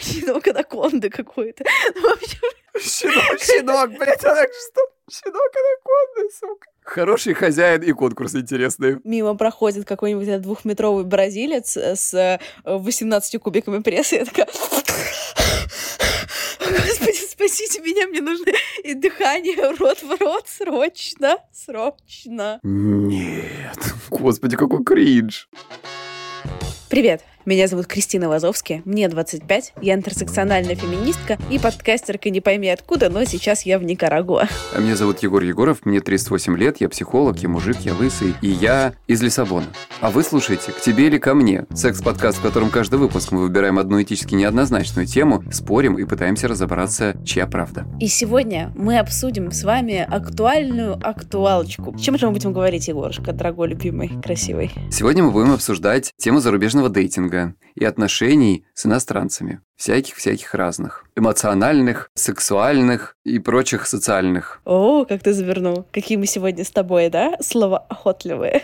Щенок анаконды какой-то. Ну, Щенок, щенок, блядь, она что? Щенок анаконда, сука. Хороший хозяин и конкурс интересный. мимо проходит какой-нибудь двухметровый бразилец с э, 18 кубиками пресса. Я такая... Господи, спасите меня, мне нужно и дыхание рот в рот срочно, срочно. Нет, господи, какой кринж. Привет, меня зовут Кристина Вазовски, мне 25, я интерсекциональная феминистка и подкастерка не пойми откуда, но сейчас я в Никарагуа. А меня зовут Егор Егоров, мне 38 лет, я психолог, я мужик, я лысый, и я из Лиссабона. А вы слушаете «К тебе или ко мне» — секс-подкаст, в котором каждый выпуск мы выбираем одну этически неоднозначную тему, спорим и пытаемся разобраться, чья правда. И сегодня мы обсудим с вами актуальную актуалочку. Чем же мы будем говорить, Егорушка, дорогой, любимый, красивый? Сегодня мы будем обсуждать тему зарубежного дейтинга и отношений с иностранцами. Всяких-всяких разных. Эмоциональных, сексуальных и прочих социальных. О, как ты завернул. Какие мы сегодня с тобой, да? Слова охотливые.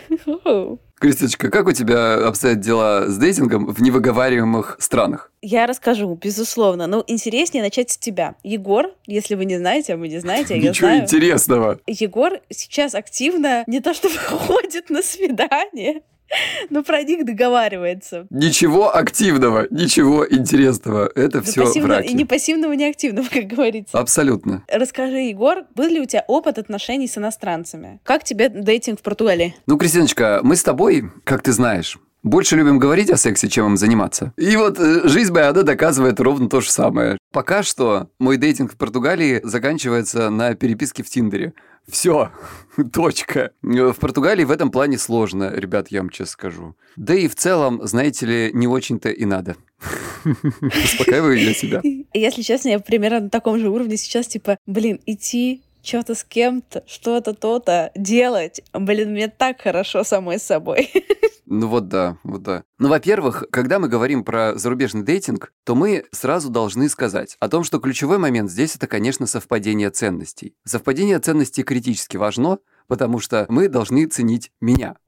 Кристочка, как у тебя обстоят дела с дейтингом в невыговариваемых странах? Я расскажу, безусловно. Но интереснее начать с тебя. Егор, если вы не знаете, а вы не знаете, а я Ничего знаю. интересного. Егор сейчас активно не то чтобы ходит на свидание, но про них договаривается. Ничего активного, ничего интересного. Это Да все пассивно- враки. и не пассивного, не активного, как говорится. Абсолютно. Расскажи, Егор, был ли у тебя опыт отношений с иностранцами? Как тебе дейтинг в Португалии? Ну, Кристиночка, мы с тобой, как ты знаешь, больше любим говорить о сексе, чем им заниматься. И вот э, жизнь она доказывает ровно то же самое. Пока что мой дейтинг в Португалии заканчивается на переписке в Тиндере. Все, точка. Э, В Португалии в этом плане сложно, ребят, я вам честно скажу. Да и в целом, знаете ли, не очень-то и надо. Успокаиваю я себя. Если честно, я примерно на таком же уровне сейчас, типа, блин, идти что-то с кем-то, что-то то-то делать. Блин, мне так хорошо самой с собой. Ну вот да, вот да. Ну, во-первых, когда мы говорим про зарубежный дейтинг, то мы сразу должны сказать о том, что ключевой момент здесь это, конечно, совпадение ценностей. Совпадение ценностей критически важно, потому что мы должны ценить меня.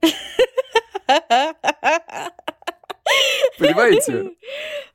Понимаете?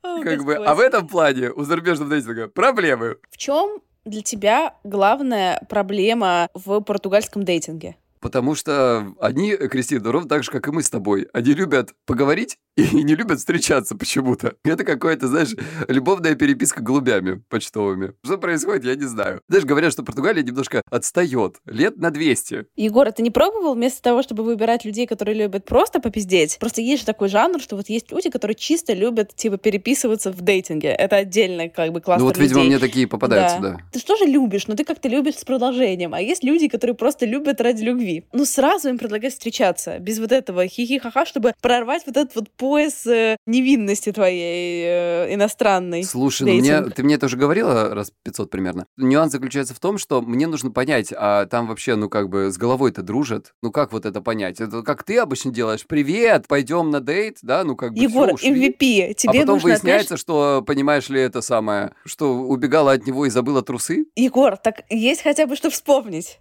Как бы, а в этом плане у зарубежного дейтинга проблемы. В чем для тебя главная проблема в португальском дейтинге? Потому что они, Кристина, ровно так же, как и мы с тобой, они любят поговорить и не любят встречаться почему-то. Это какое-то, знаешь, любовная переписка голубями почтовыми. Что происходит, я не знаю. Знаешь, говорят, что Португалия немножко отстает. Лет на 200. Егор, а ты не пробовал вместо того, чтобы выбирать людей, которые любят просто попиздеть? Просто есть же такой жанр, что вот есть люди, которые чисто любят, типа, переписываться в дейтинге. Это отдельный, как бы, кластер ну вот, видимо, людей. мне такие попадаются, да. Ты что же любишь? Но ты как-то любишь с продолжением. А есть люди, которые просто любят ради любви. Ну, сразу им предлагать встречаться. Без вот этого хихи-ха-ха, чтобы прорвать вот этот вот пояс э, невинности твоей э, иностранной. Слушай, ну мне, ты мне это уже говорила раз 500 примерно. Нюанс заключается в том, что мне нужно понять, а там вообще, ну как бы, с головой-то дружат. Ну как вот это понять? Это как ты обычно делаешь? Привет, пойдем на дейт, да? Ну как бы Егор, ушли. MVP, а тебе потом нужно выясняется, что, понимаешь ли, это самое, что убегала от него и забыла трусы? Егор, так есть хотя бы что вспомнить.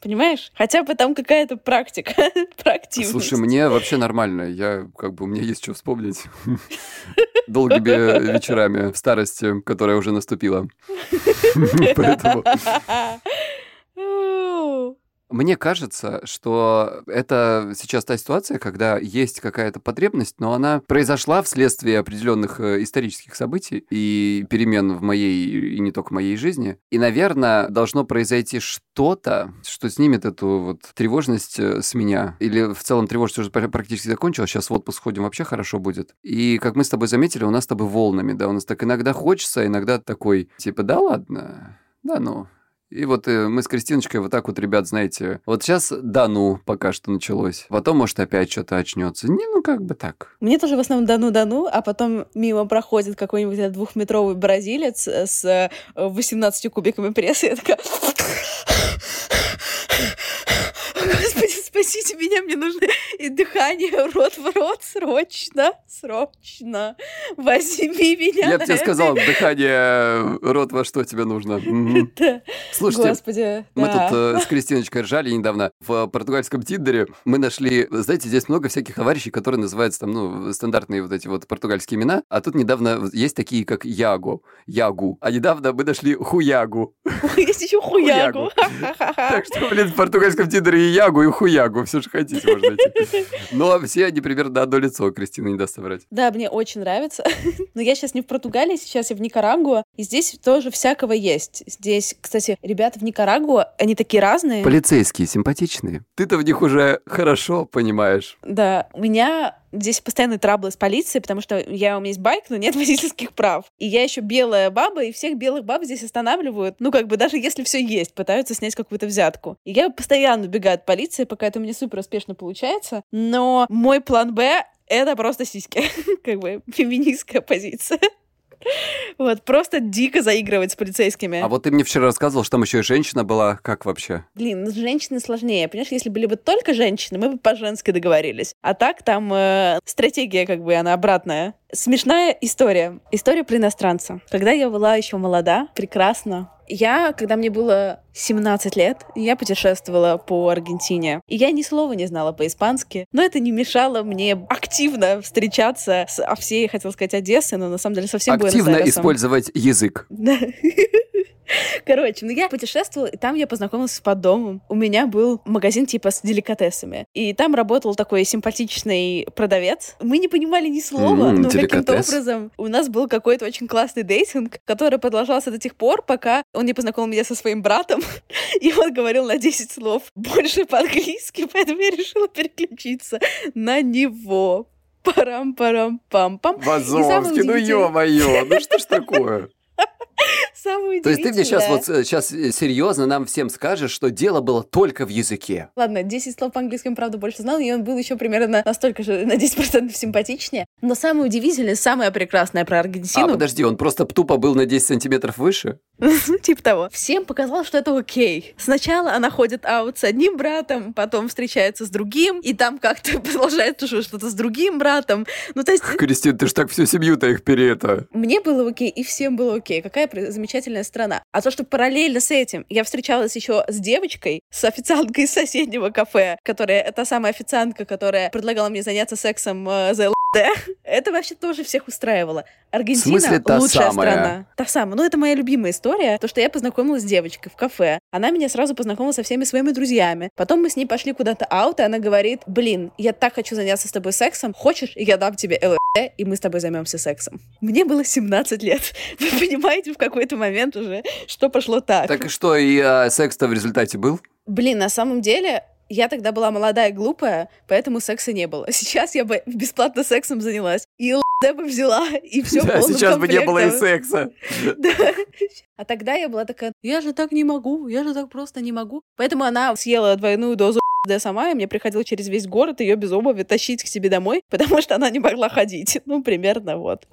Понимаешь? Хотя бы там какая-то практика, проактивность. Слушай, мне вообще нормально. Я, как бы, у меня есть что вспомнить. Долгими вечерами в старости, которая уже наступила. Поэтому Мне кажется, что это сейчас та ситуация, когда есть какая-то потребность, но она произошла вследствие определенных э, исторических событий и перемен в моей и не только моей жизни. И, наверное, должно произойти что-то, что снимет эту вот тревожность э, с меня. Или в целом тревожность уже пр- практически закончилась, сейчас в отпуск ходим, вообще хорошо будет. И, как мы с тобой заметили, у нас с тобой волнами, да, у нас так иногда хочется, иногда такой, типа, да ладно, да ну, И вот э, мы с Кристиночкой вот так вот, ребят, знаете, вот сейчас да ну пока что началось. Потом, может, опять что-то очнется. Не, ну как бы так. Мне тоже в основном да-ну-да-ну, а потом мимо проходит какой-нибудь двухметровый бразилец с 18 кубиками пресса, я такая... спасите меня, мне нужно и дыхание рот в рот срочно, срочно. Возьми меня. Я бы тебе сказал, дыхание рот во что тебе нужно. Слушайте, Господи, мы да. тут э, с Кристиночкой ржали недавно в португальском Тиндере. Мы нашли, знаете, здесь много всяких товарищей, которые называются там, ну, стандартные вот эти вот португальские имена. А тут недавно есть такие, как Яго, Ягу. А недавно мы нашли Хуягу. Есть еще хуягу. Так что, блин, в португальском Тиндере и Ягу, и Хуягу. Все, что хотите, можно найти. Но все они примерно на одно лицо, Кристина не даст соврать. Да, мне очень нравится. Но я сейчас не в Португалии, сейчас я в Никарагуа. И здесь тоже всякого есть. Здесь, кстати, ребята в Никарагуа, они такие разные. Полицейские, симпатичные. Ты-то в них уже хорошо понимаешь. Да, у меня здесь постоянные траблы с полицией, потому что я, у меня есть байк, но нет водительских прав. И я еще белая баба, и всех белых баб здесь останавливают. Ну, как бы даже если все есть, пытаются снять какую-то взятку. И я постоянно убегаю от полиции, пока это у меня супер успешно получается. Но мой план Б это просто сиськи. как бы феминистская позиция. Вот, просто дико заигрывать с полицейскими. А вот ты мне вчера рассказывал, что там еще и женщина была. Как вообще? Блин, ну, с женщиной сложнее. Понимаешь, если были бы только женщины, мы бы по-женски договорились. А так там э, стратегия как бы, она обратная. Смешная история. История про иностранца. Когда я была еще молода, прекрасно, я, когда мне было 17 лет, я путешествовала по Аргентине. И я ни слова не знала по-испански, но это не мешало мне активно встречаться с а всей, хотел сказать, Одессы, но на самом деле совсем Активно использовать язык. Короче, ну я путешествовала, и там я познакомилась с поддомом. У меня был магазин типа с деликатесами. И там работал такой симпатичный продавец. Мы не понимали ни слова, М, но каким-то образом у нас был какой-то очень классный дейтинг, который продолжался до тех пор, пока он не познакомил меня со своим братом, и он говорил на 10 слов больше по-английски, поэтому я решила переключиться на него. Парам-парам-пам-пам. Вазовский, ну удивительное- ё-моё, ну что ж такое? Самое То есть ты мне сейчас вот сейчас серьезно нам всем скажешь, что дело было только в языке. Ладно, 10 слов по-английски он, правда, больше знал, и он был еще примерно настолько же, на 10% симпатичнее. Но самое удивительное, самое прекрасное про А, Аргентину, подожди, он просто тупо был на 10 сантиметров выше? типа того, всем показалось, что это окей. Сначала она ходит аут с одним братом, потом встречается с другим, и там как-то продолжает уже что-то с другим братом. Ну, то есть Кристин, ты ж так всю семью-то их пере это... мне было окей, и всем было окей. Какая замечательная страна. А то, что параллельно с этим я встречалась еще с девочкой, с официанткой из соседнего кафе, которая, та самая официантка, которая предлагала мне заняться сексом э, за ЛД, это вообще тоже всех устраивало. Аргентина смысле та лучшая самая? страна. Та самая. Ну, это моя любимая история. То, что я познакомилась с девочкой в кафе. Она меня сразу познакомила со всеми своими друзьями. Потом мы с ней пошли куда-то аут, и она говорит, блин, я так хочу заняться с тобой сексом. Хочешь, я дам тебе ЛСД, и мы с тобой займемся сексом. Мне было 17 лет. Вы понимаете, в какой-то момент уже, что пошло так. Так и что, и а, секс-то в результате был? Блин, на самом деле, я тогда была молодая и глупая, поэтому секса не было. Сейчас я бы бесплатно сексом занялась. И ЛСД бы взяла, и все Да, сейчас бы не было и секса. Да. А тогда я была такая, я же так не могу, я же так просто не могу. Поэтому она съела двойную дозу ЛСД сама, и мне приходилось через весь город ее без обуви тащить к себе домой, потому что она не могла ходить. Ну, примерно вот.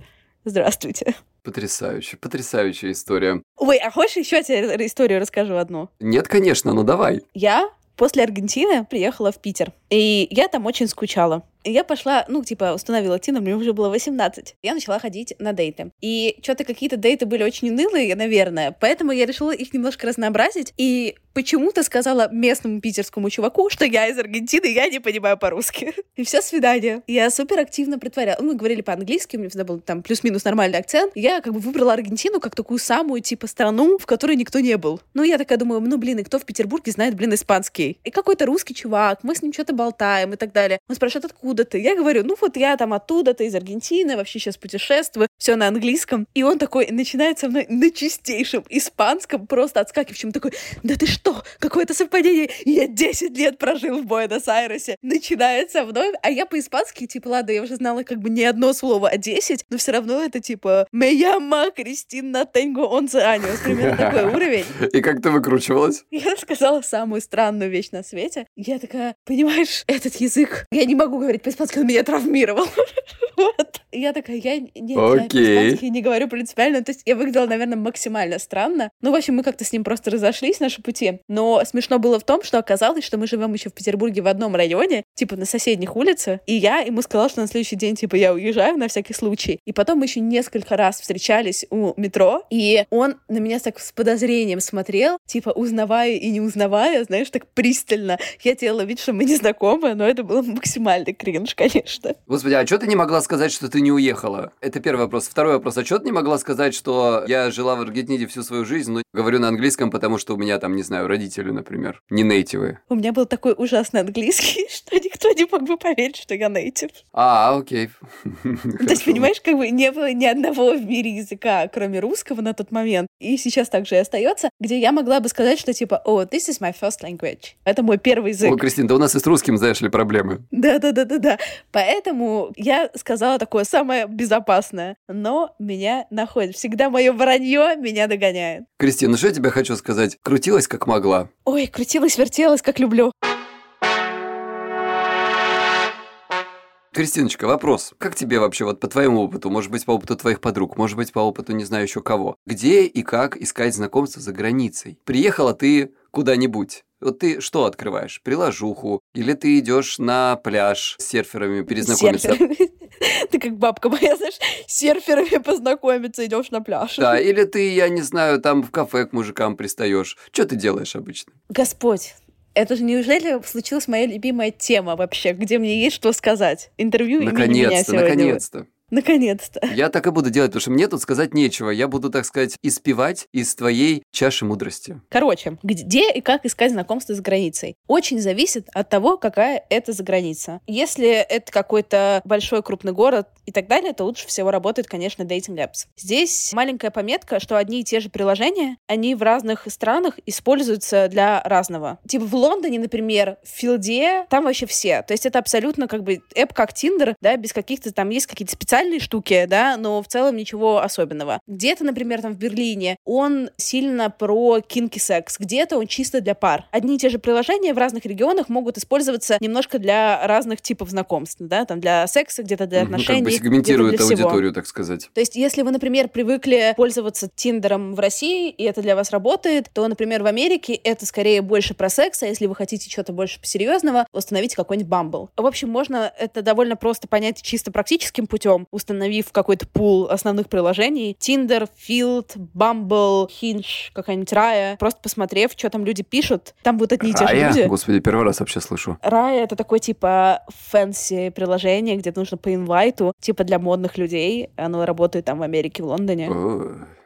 Здравствуйте. Потрясающе, потрясающая история. Ой, а хочешь еще я тебе историю расскажу одну? Нет, конечно, ну давай. Я после Аргентины приехала в Питер, и я там очень скучала. Я пошла, ну, типа, установила Тину, мне уже было 18. Я начала ходить на дейты. И что-то какие-то дейты были очень унылые, наверное, поэтому я решила их немножко разнообразить. И почему-то сказала местному питерскому чуваку, что я из Аргентины, я не понимаю по-русски. И все, свидание. Я супер активно притворяла. Мы говорили по-английски, у меня всегда был там плюс-минус нормальный акцент. Я как бы выбрала Аргентину как такую самую, типа, страну, в которой никто не был. Ну, я такая думаю, ну, блин, и кто в Петербурге знает, блин, испанский? И какой-то русский чувак, мы с ним что-то болтаем и так далее. Он спрашивает, откуда откуда ты? Я говорю, ну вот я там оттуда-то, из Аргентины, вообще сейчас путешествую, все на английском. И он такой начинает со мной на чистейшем испанском, просто отскакивающем, такой, да ты что, какое-то совпадение, я 10 лет прожил в Буэнос-Айресе. Начинает со мной, а я по-испански, типа, ладно, я уже знала как бы не одно слово, а 10, но все равно это типа «Me llama Кристина Тенго Онце Аниос», примерно такой уровень. И как ты выкручивалась? Я сказала самую странную вещь на свете. Я такая, понимаешь, этот язык, я не могу говорить по-испански, он меня травмировал. Я такая, я не, я Окей. по-испански не говорю принципиально. То есть я выглядела, наверное, максимально странно. Ну, в общем, мы как-то с ним просто разошлись, наши пути. Но смешно было в том, что оказалось, что мы живем еще в Петербурге в одном районе, типа на соседних улицах. И я ему сказала, что на следующий день, типа, я уезжаю на всякий случай. И потом мы еще несколько раз встречались у метро, и он на меня так с подозрением смотрел, типа, узнавая и не узнавая, знаешь, так пристально. Я делала вид, что мы не знакомы, но это было максимальный кринж, конечно. Господи, а что ты не могла сказать, что ты не уехала? Это первый вопрос. Второй вопрос. А что ты не могла сказать, что я жила в Аргентине всю свою жизнь, но говорю на английском, потому что у меня там, не знаю, родители, например, не нейтивы? У меня был такой ужасный английский, что никто не мог бы поверить, что я нейтив. А, окей. То есть, понимаешь, как бы не было ни одного в мире языка, кроме русского на тот момент, и сейчас также и остается, где я могла бы сказать, что типа, о, this is my first language. Это мой первый язык. О, Кристин, да у нас и с русским, знаешь ли, проблемы. Да-да-да-да-да. Поэтому я сказала такое самое безопасное. Но меня находит. Всегда мое вранье меня догоняет. Кристин, ну что я тебе хочу сказать? Крутилась как могла. Ой, крутилась, вертелась, как люблю. Кристиночка, вопрос. Как тебе вообще, вот по твоему опыту, может быть, по опыту твоих подруг, может быть, по опыту не знаю еще кого, где и как искать знакомства за границей? Приехала ты куда-нибудь, вот ты что открываешь? Приложуху? Или ты идешь на пляж с серферами перезнакомиться? Серферами. Ты как бабка моя, знаешь, с серферами познакомиться, идешь на пляж. Да, или ты, я не знаю, там в кафе к мужикам пристаешь. Что ты делаешь обычно? Господь, это же неужели случилась моя любимая тема вообще, где мне есть что сказать? Интервью имени меня Наконец-то, сегодня. наконец-то. Наконец-то. Я так и буду делать, потому что мне тут сказать нечего. Я буду, так сказать, испевать из твоей чаши мудрости. Короче, где и как искать знакомство с границей? Очень зависит от того, какая это за граница. Если это какой-то большой крупный город и так далее, то лучше всего работает, конечно, Dating Apps. Здесь маленькая пометка, что одни и те же приложения, они в разных странах используются для разного. Типа в Лондоне, например, в Филде, там вообще все. То есть это абсолютно как бы эп как Тиндер, да, без каких-то там есть какие-то специальные штуки, да, но в целом ничего особенного. Где-то, например, там в Берлине, он сильно про кинки секс, где-то он чисто для пар. Одни и те же приложения в разных регионах могут использоваться немножко для разных типов знакомств, да, там для секса, где-то для Ну, как отношений, бы сегментирует для всего. аудиторию, так сказать. То есть, если вы, например, привыкли пользоваться Тиндером в России, и это для вас работает, то, например, в Америке это скорее больше про секс, а если вы хотите что-то больше серьезного, установите какой-нибудь Bumble. В общем, можно это довольно просто понять чисто практическим путем, установив какой-то пул основных приложений. Tinder, Field, Bumble, Hinge, какая-нибудь Raya. Просто посмотрев, что там люди пишут. Там будут одни и те же люди. Господи, первый раз вообще слышу. Raya — это такое, типа, fancy приложение, где нужно по инвайту, типа для модных людей. Оно работает там в Америке, в Лондоне.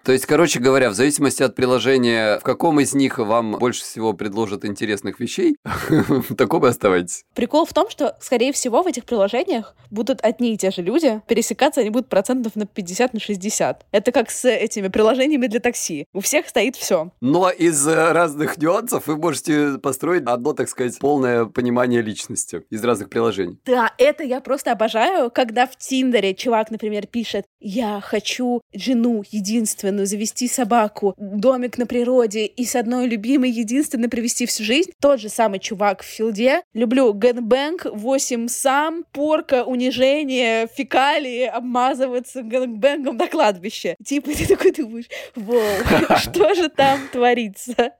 То есть, короче говоря, в зависимости от приложения, в каком из них вам больше всего предложат интересных вещей, в таком и оставайтесь. Прикол в том, что, скорее всего, в этих приложениях будут одни и те же люди. Пересекаться они будут процентов на 50, на 60. Это как с этими приложениями для такси. У всех стоит все. Но из э, разных нюансов вы можете построить одно, так сказать, полное понимание личности из разных приложений. Да, это я просто обожаю, когда в Тиндере чувак, например, пишет «Я хочу жену единственную, завести собаку, домик на природе и с одной любимой единственной провести всю жизнь». Тот же самый чувак в Feeld е. Люблю gangbang, eightsome, порка, унижение, фекалии, обмазываться gangbang ом на кладбище. Типа ты такой думаешь, воу, что же там творится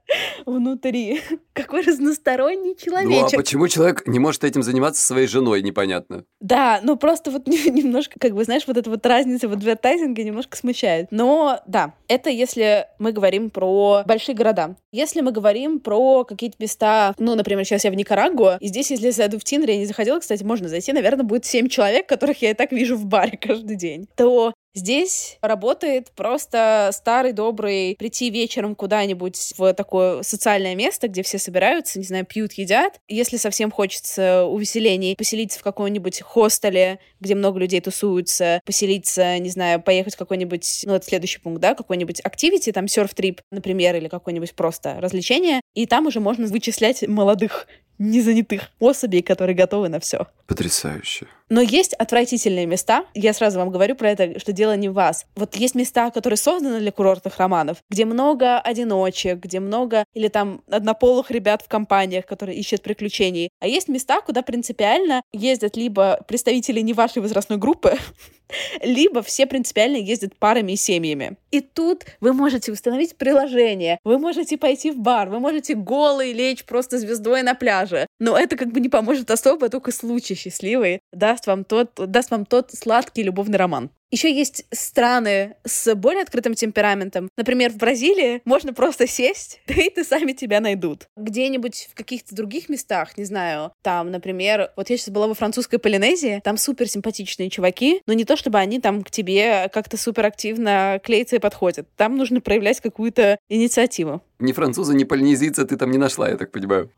внутри? Какой разносторонний Ну а человечек. почему человек не может этим заниматься своей женой, непонятно. Да, ну просто вот немножко, как бы, знаешь, вот эта вот разница в адвертайзинге немножко смущает. Но да, это если мы говорим про большие города. Если мы говорим про какие-то места, ну, например, сейчас я в Никарагуа, и здесь, если я зайду в Тиндер, я не заходила, кстати, можно зайти, наверное, будет семь человек, которых я и так вижу в баре каждый день, то Здесь работает просто старый добрый прийти вечером куда-нибудь в такое социальное место, где все собираются, не знаю, пьют, едят. Если совсем хочется увеселений, поселиться в каком-нибудь хостеле, где много людей тусуются, поселиться, не знаю, поехать в какой-нибудь, ну, это следующий пункт, да, какой-нибудь активити, там, серф-трип, например, или какое-нибудь просто развлечение, и там уже можно вычислять молодых незанятых особей, которые готовы на все. Потрясающе. Но есть отвратительные места. Я сразу вам говорю про это, что дело не в вас. Вот есть места, которые созданы для курортных романов, где много одиночек, где много или там однополых ребят в компаниях, которые ищут приключений. А есть места, куда принципиально ездят либо представители не вашей возрастной группы, либо все принципиально ездят парами и семьями. И тут вы можете установить приложение, вы можете пойти в бар, вы можете голый лечь просто звездой на пляже. Но это как бы не поможет особо, только случай счастливый даст вам тот, даст вам тот сладкий любовный роман. Еще есть страны с более открытым темпераментом. Например, в Бразилии можно просто сесть, да и ты сами тебя найдут. Где-нибудь в каких-то других местах, не знаю, там, например, вот я сейчас была во французской Полинезии, там супер симпатичные чуваки, но не то чтобы они там к тебе как-то супер активно клеятся и подходят. Там нужно проявлять какую-то инициативу. Ни француза, ни полинезийца ты там не нашла, я так понимаю.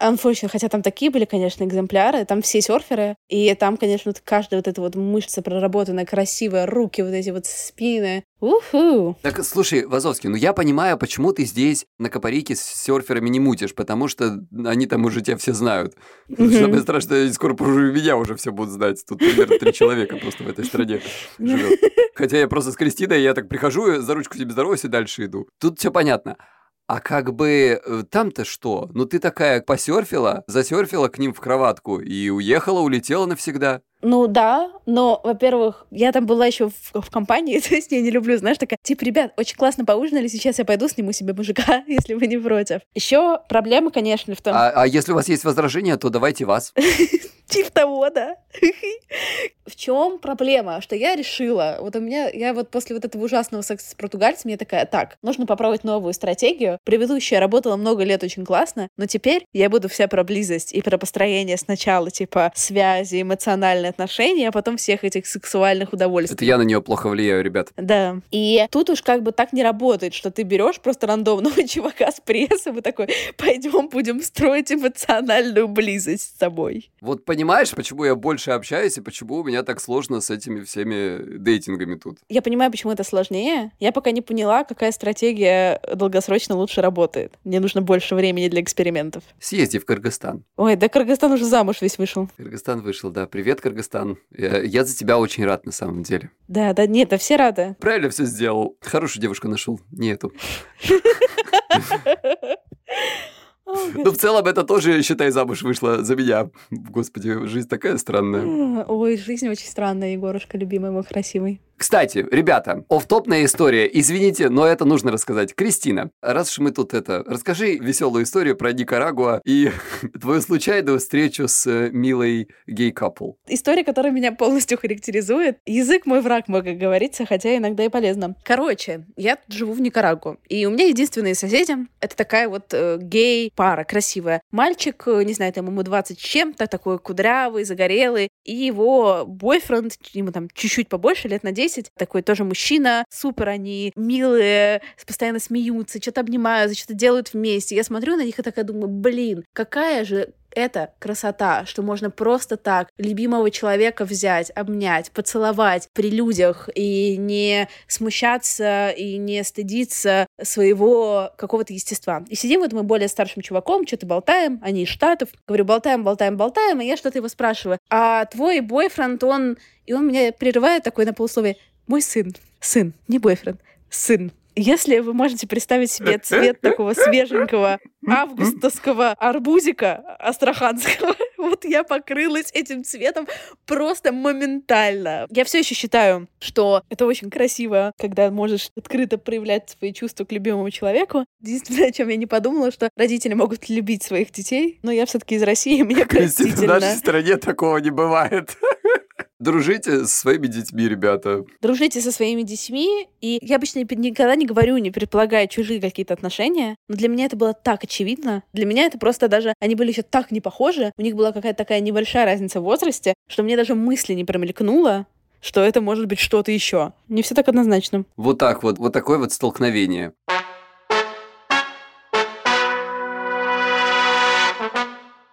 Unfortunately, хотя там такие были, конечно, экземпляры, там все серферы, и там, конечно, вот каждая вот эта вот мышца проработанная, красивая, руки, вот эти вот спины. Уху! Так, слушай, Вазовский, ну я понимаю, почему ты здесь на Капарике с серферами не мутишь, потому что они там уже тебя все знают. Mm-hmm. Самое страшное, скоро меня уже все будут знать. Тут примерно три человека просто в этой стране живет. Хотя я просто с Кристиной, я так прихожу, за ручку тебе здороваюсь и дальше иду. Тут все понятно. А как бы э, там-то что? Ну ты такая посерфила, засерфила к ним в кроватку и уехала, улетела навсегда. Ну да, но, во-первых, я там была еще в, в компании, то есть я не люблю, знаешь, такая, типа, ребят, очень классно поужинали, сейчас я пойду сниму себе мужика, если вы не против. Еще проблема, конечно, в том... А, а если у вас есть возражения, то давайте вас. Типа того, да. В чем проблема? Что я решила, вот у меня, я вот после вот этого ужасного секса с португальцем, я такая, так, нужно попробовать новую стратегию. Предыдущая работала много лет очень классно, но теперь я буду вся про близость и про построение сначала, типа, связи, эмоциональные отношения, а потом всех этих сексуальных удовольствий. Это я на нее плохо влияю, ребят. Да. И тут уж как бы так не работает, что ты берешь просто рандомного чувака с прессом и такой, пойдем будем строить эмоциональную близость с тобой. Вот понимаешь, почему я больше общаюсь и почему у меня так сложно с этими всеми дейтингами тут? Я понимаю, почему это сложнее. Я пока не поняла, какая стратегия долгосрочно лучше работает. Мне нужно больше времени для экспериментов. Съезди в Кыргызстан. Ой, да Кыргызстан уже замуж весь вышел. Кыргызстан вышел, да. Привет, Кыргызстан. Я, я за тебя очень рад на самом деле. Да, да, нет, да все рады. Правильно все сделал. Хорошую девушку нашел. Не эту. Ну, в целом, это тоже, считай, замуж вышла за меня. Господи, жизнь такая странная. Ой, жизнь очень странная, Егорушка, любимый мой красивый. Кстати, ребята, офтопная история. Извините, но это нужно рассказать. Кристина, раз уж мы тут это... Расскажи веселую историю про Никарагуа и твою случайную встречу с э, милой гей-капл. История, которая меня полностью характеризует. Язык мой враг, мой, как говорится, хотя иногда и полезно. Короче, я живу в Никарагуа, и у меня единственные соседи — это такая вот э, гей-пара красивая. Мальчик, э, не знаю, там ему 20 чем-то, такой кудрявый, загорелый, и его бойфренд, ему там чуть-чуть побольше, лет на 10, 10, такой тоже мужчина, супер они милые, постоянно смеются, что-то обнимаются, что-то делают вместе. Я смотрю на них и такая думаю, блин, какая же это красота, что можно просто так любимого человека взять, обнять, поцеловать при людях и не смущаться и не стыдиться своего какого-то естества. И сидим вот мы более старшим чуваком, что-то болтаем, они из Штатов. Говорю, болтаем, болтаем, болтаем, и я что-то его спрашиваю. А твой бойфренд, он... И он меня прерывает такой на полусловие. Мой сын. Сын, не бойфренд. Сын. Если вы можете представить себе цвет такого свеженького августовского арбузика астраханского, вот я покрылась этим цветом просто моментально. Я все еще считаю, что это очень красиво, когда можешь открыто проявлять свои чувства к любимому человеку. Единственное, о чем я не подумала, что родители могут любить своих детей, но я все-таки из России, мне простительно. В нашей стране такого не бывает. Дружите со своими детьми, ребята. Дружите со своими детьми. И я обычно никогда не говорю, не предполагая чужие какие-то отношения. Но для меня это было так очевидно. Для меня это просто даже... Они были еще так не похожи. У них была какая-то такая небольшая разница в возрасте, что мне даже мысли не промелькнуло, что это может быть что-то еще. Не все так однозначно. Вот так вот, вот такое вот столкновение.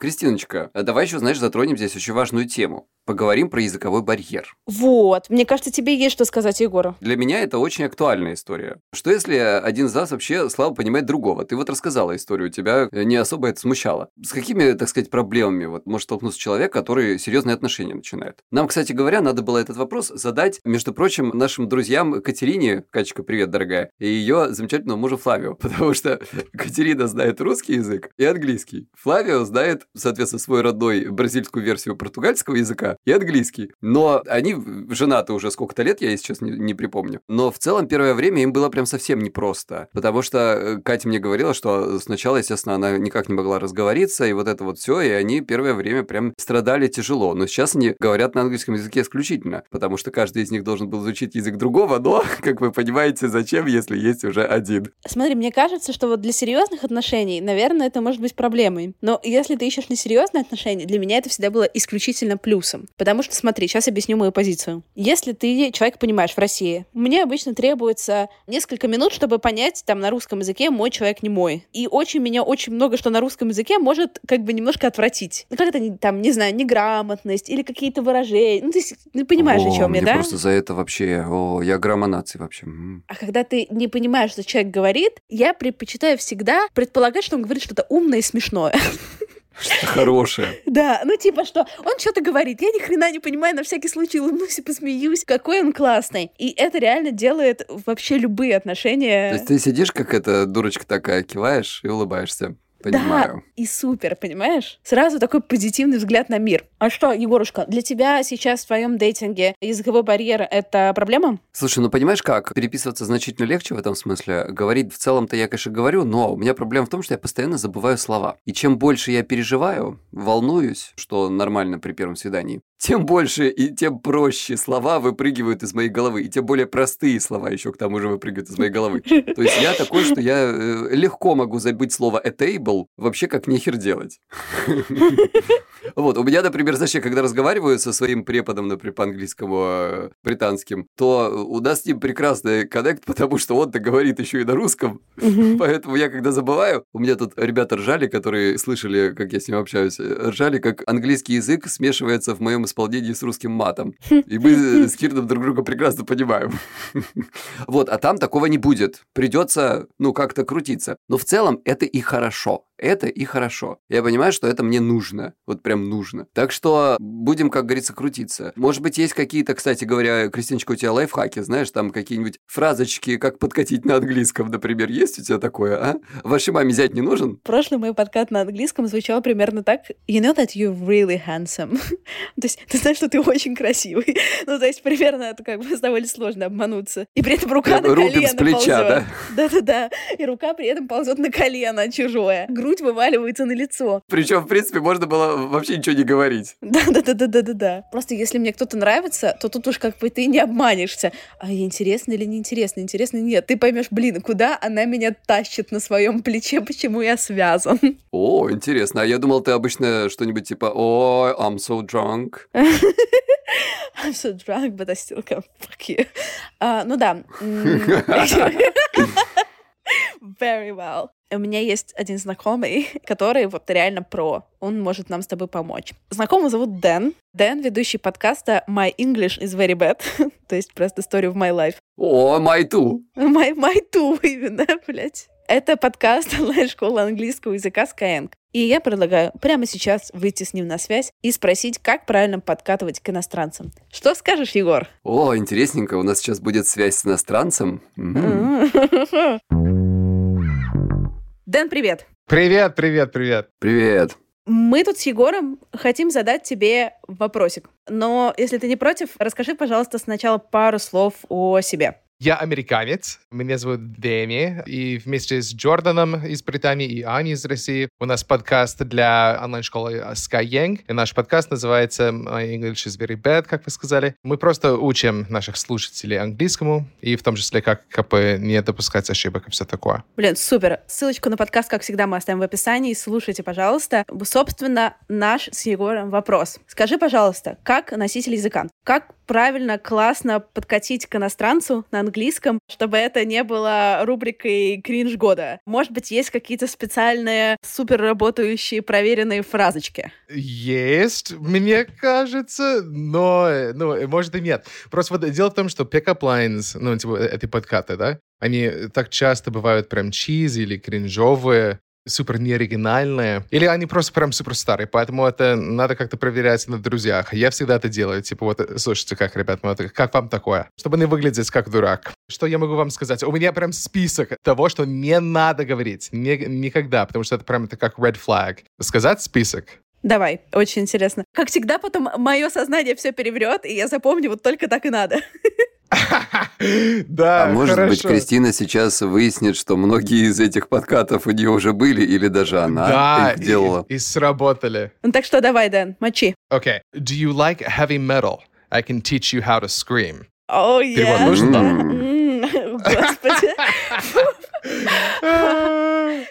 Кристиночка, а давай еще, знаешь, затронем здесь очень важную тему. Поговорим про языковой барьер. Вот. Мне кажется, тебе есть что сказать Егору. Для меня это очень актуальная история. Что если один из нас вообще слабо понимает другого? Ты вот рассказала историю, тебя не особо это смущало. С какими, так сказать, проблемами вот может столкнуться человек, который серьезные отношения начинает? Нам, кстати говоря, надо было этот вопрос задать, между прочим, нашим друзьям Катерине, Катечка, привет, дорогая, и ее замечательному мужу Флавио, потому что Катерина знает русский язык и английский. Флавио знает, соответственно, свой родной бразильскую версию португальского языка, и английский. Но они женаты уже сколько-то лет, я сейчас не, не припомню. Но в целом первое время им было прям совсем непросто. Потому что э, Катя мне говорила, что сначала, естественно, она никак не могла разговориться, и вот это вот все, и они первое время прям страдали тяжело. Но сейчас они говорят на английском языке исключительно, потому что каждый из них должен был изучить язык другого, но, как вы понимаете, зачем, если есть уже один? Смотри, мне кажется, что вот для серьезных отношений, наверное, это может быть проблемой. Но если ты ищешь несерьезные отношения, для меня это всегда было исключительно плюсом. Потому что, смотри, сейчас объясню мою позицию. Если ты человек понимаешь в России, мне обычно требуется несколько минут, чтобы понять там на русском языке мой человек не мой. И очень меня очень много что на русском языке может как бы немножко отвратить. Ну, как это там, не знаю, неграмотность или какие-то выражения. Ну, ты, ты понимаешь, о, о чем я, да? просто за это вообще, о, я грамма нации вообще. А когда ты не понимаешь, что человек говорит, я предпочитаю всегда предполагать, что он говорит что-то умное и смешное. Что-то хорошее. Да, ну типа что, он что-то говорит, я ни хрена не понимаю, на всякий случай улыбнусь и посмеюсь, какой он классный. И это реально делает вообще любые отношения. То есть ты сидишь, как эта дурочка такая, киваешь и улыбаешься. Понимаю. Да, и супер, понимаешь? Сразу такой позитивный взгляд на мир. А что, Егорушка, для тебя сейчас в твоем дейтинге языковой барьер — это проблема? Слушай, ну понимаешь как? Переписываться значительно легче в этом смысле. Говорить в целом-то я, конечно, говорю, но у меня проблема в том, что я постоянно забываю слова. И чем больше я переживаю, волнуюсь, что нормально при первом свидании, тем больше и тем проще слова выпрыгивают из моей головы, и тем более простые слова еще к тому же выпрыгивают из моей головы. То есть я такой, что я э, легко могу забыть слово a table вообще как нехер делать. Вот, у меня, например, знаешь, я когда разговариваю со своим преподом, например, по английскому э, британским, то у нас с ним прекрасный коннект, потому что он-то говорит еще и на русском. Поэтому я, когда забываю, у меня тут ребята ржали, которые слышали, как я с ним общаюсь, ржали, как английский язык смешивается в моем исполнении с русским матом. И мы с Кирдом друг друга прекрасно понимаем. Вот, а там такого не будет. Придется, ну, как-то крутиться. Но в целом это и хорошо. Это и хорошо. Я понимаю, что это мне нужно. Вот прям нужно. Так что будем, как говорится, крутиться. Может быть, есть какие-то, кстати говоря, Кристиночка, у тебя лайфхаки, знаешь, там какие-нибудь фразочки, как подкатить на английском, например, есть у тебя такое, а? Вашей маме взять не нужен? Прошлый мой подкат на английском звучал примерно так. You know that you're really handsome. то есть ты знаешь, что ты очень красивый. ну, то есть примерно это как бы довольно сложно обмануться. И при этом рука Прям на колено с плеча, ползет. да? Да-да-да. И рука при этом ползет на колено чужое. Грудь вываливается на лицо. Причем, в принципе, можно было вообще ничего не говорить. Да-да-да-да-да-да. Просто если мне кто-то нравится, то тут уж как бы ты не обманешься. А интересно или неинтересно? Интересно нет. Ты поймешь, блин, куда она меня тащит на своем плече, почему я связан. О, интересно. А я думал, ты обычно что-нибудь типа «Ой, I'm so drunk». I'm so drunk, but I still can fuck you. Uh, ну да. Very well. У меня есть один знакомый, который вот реально про. Он может нам с тобой помочь. Знакомый зовут Дэн. Дэн, ведущий подкаста My English is very bad. То есть просто story of my life. О, my too. My, my too, именно, блядь. Это подкаст онлайн-школы английского языка Skyeng. И я предлагаю прямо сейчас выйти с ним на связь и спросить, как правильно подкатывать к иностранцам. Что скажешь, Егор? О, интересненько. У нас сейчас будет связь с иностранцем. Дэн, привет. Привет, привет, привет. Привет. Мы тут с Егором хотим задать тебе вопросик. Но если ты не против, расскажи, пожалуйста, сначала пару слов о себе. Я американец, меня зовут Дэми, и вместе с Джорданом из Британии и Аней из России у нас подкаст для онлайн-школы Skyeng, и наш подкаст называется My English is very bad, как вы сказали. Мы просто учим наших слушателей английскому, и в том числе, как, как бы не допускать ошибок и все такое. Блин, супер. Ссылочку на подкаст, как всегда, мы оставим в описании. Слушайте, пожалуйста. Собственно, наш с Егором вопрос. Скажи, пожалуйста, как носитель языка, как правильно, классно подкатить к иностранцу на английском, чтобы это не было рубрикой кринж года. Может быть, есть какие-то специальные супер работающие проверенные фразочки? Есть, мне кажется, но, ну, может и нет. Просто вот дело в том, что pick-up lines, ну, типа, эти подкаты, да, они так часто бывают прям чизи или кринжовые, супер неоригинальные, или они просто прям супер старые, поэтому это надо как-то проверять на друзьях. Я всегда это делаю, типа вот, слушайте, как, ребят, ну, как вам такое? Чтобы не выглядеть как дурак. Что я могу вам сказать? У меня прям список того, что не надо говорить. Не, никогда, потому что это прям это как red flag. Сказать список? Давай, очень интересно. Как всегда, потом мое сознание все переврет, и я запомню, вот только так и надо. Да, А может быть, хорошо. Кристина сейчас выяснит, что многие из этих подкатов у нее уже были, или даже она Да, их делала. и, и сработали. Ну так что давай, Дэн, мочи. Okay. Do you like heavy metal? I can teach you how to scream. О, Перевод я. нужен, да? Господи.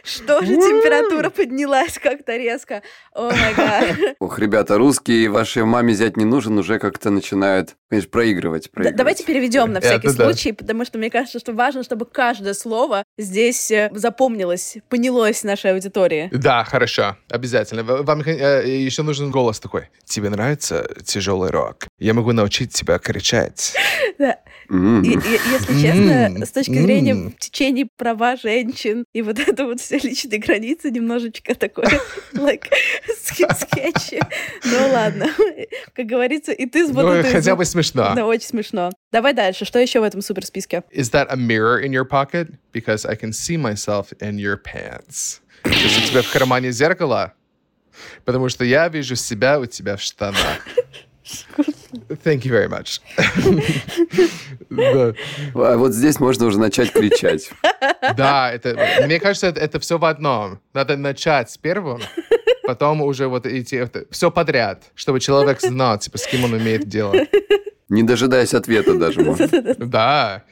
Что же температура поднялась как-то резко? О май гад. Ох, ребята, русские вашей маме взять не нужен, уже как-то начинают, конечно, проигрывать. Проигрывать. Давайте переведем на всякий случай, потому что мне кажется, что важно, чтобы каждое слово здесь э, запомнилось, понялось нашей аудитории. Да, хорошо, обязательно. Вам э, еще нужен голос такой. Тебе нравится тяжелый рок? Я могу научить тебя кричать. Да. И- и- если честно, с точки зрения течение права женщин и вот это вот все личные границы немножечко такое, like, скетчи. Ну ладно. Как говорится, и ты с Ну, хотя бы смешно. Да, очень смешно. Давай дальше. Что еще в этом супер списке? Is that a mirror in your pocket? Because I can see myself in your pants. Есть у тебя в кармане зеркало? Потому что я вижу себя у тебя в штанах. Thank you very much. Да. А вот здесь можно уже начать кричать. Да, это, мне кажется, это, все в одном. Надо начать с первым, потом уже вот идти, все подряд, чтобы человек знал, типа, с кем он имеет дело. Не дожидаясь ответа даже. может. Да,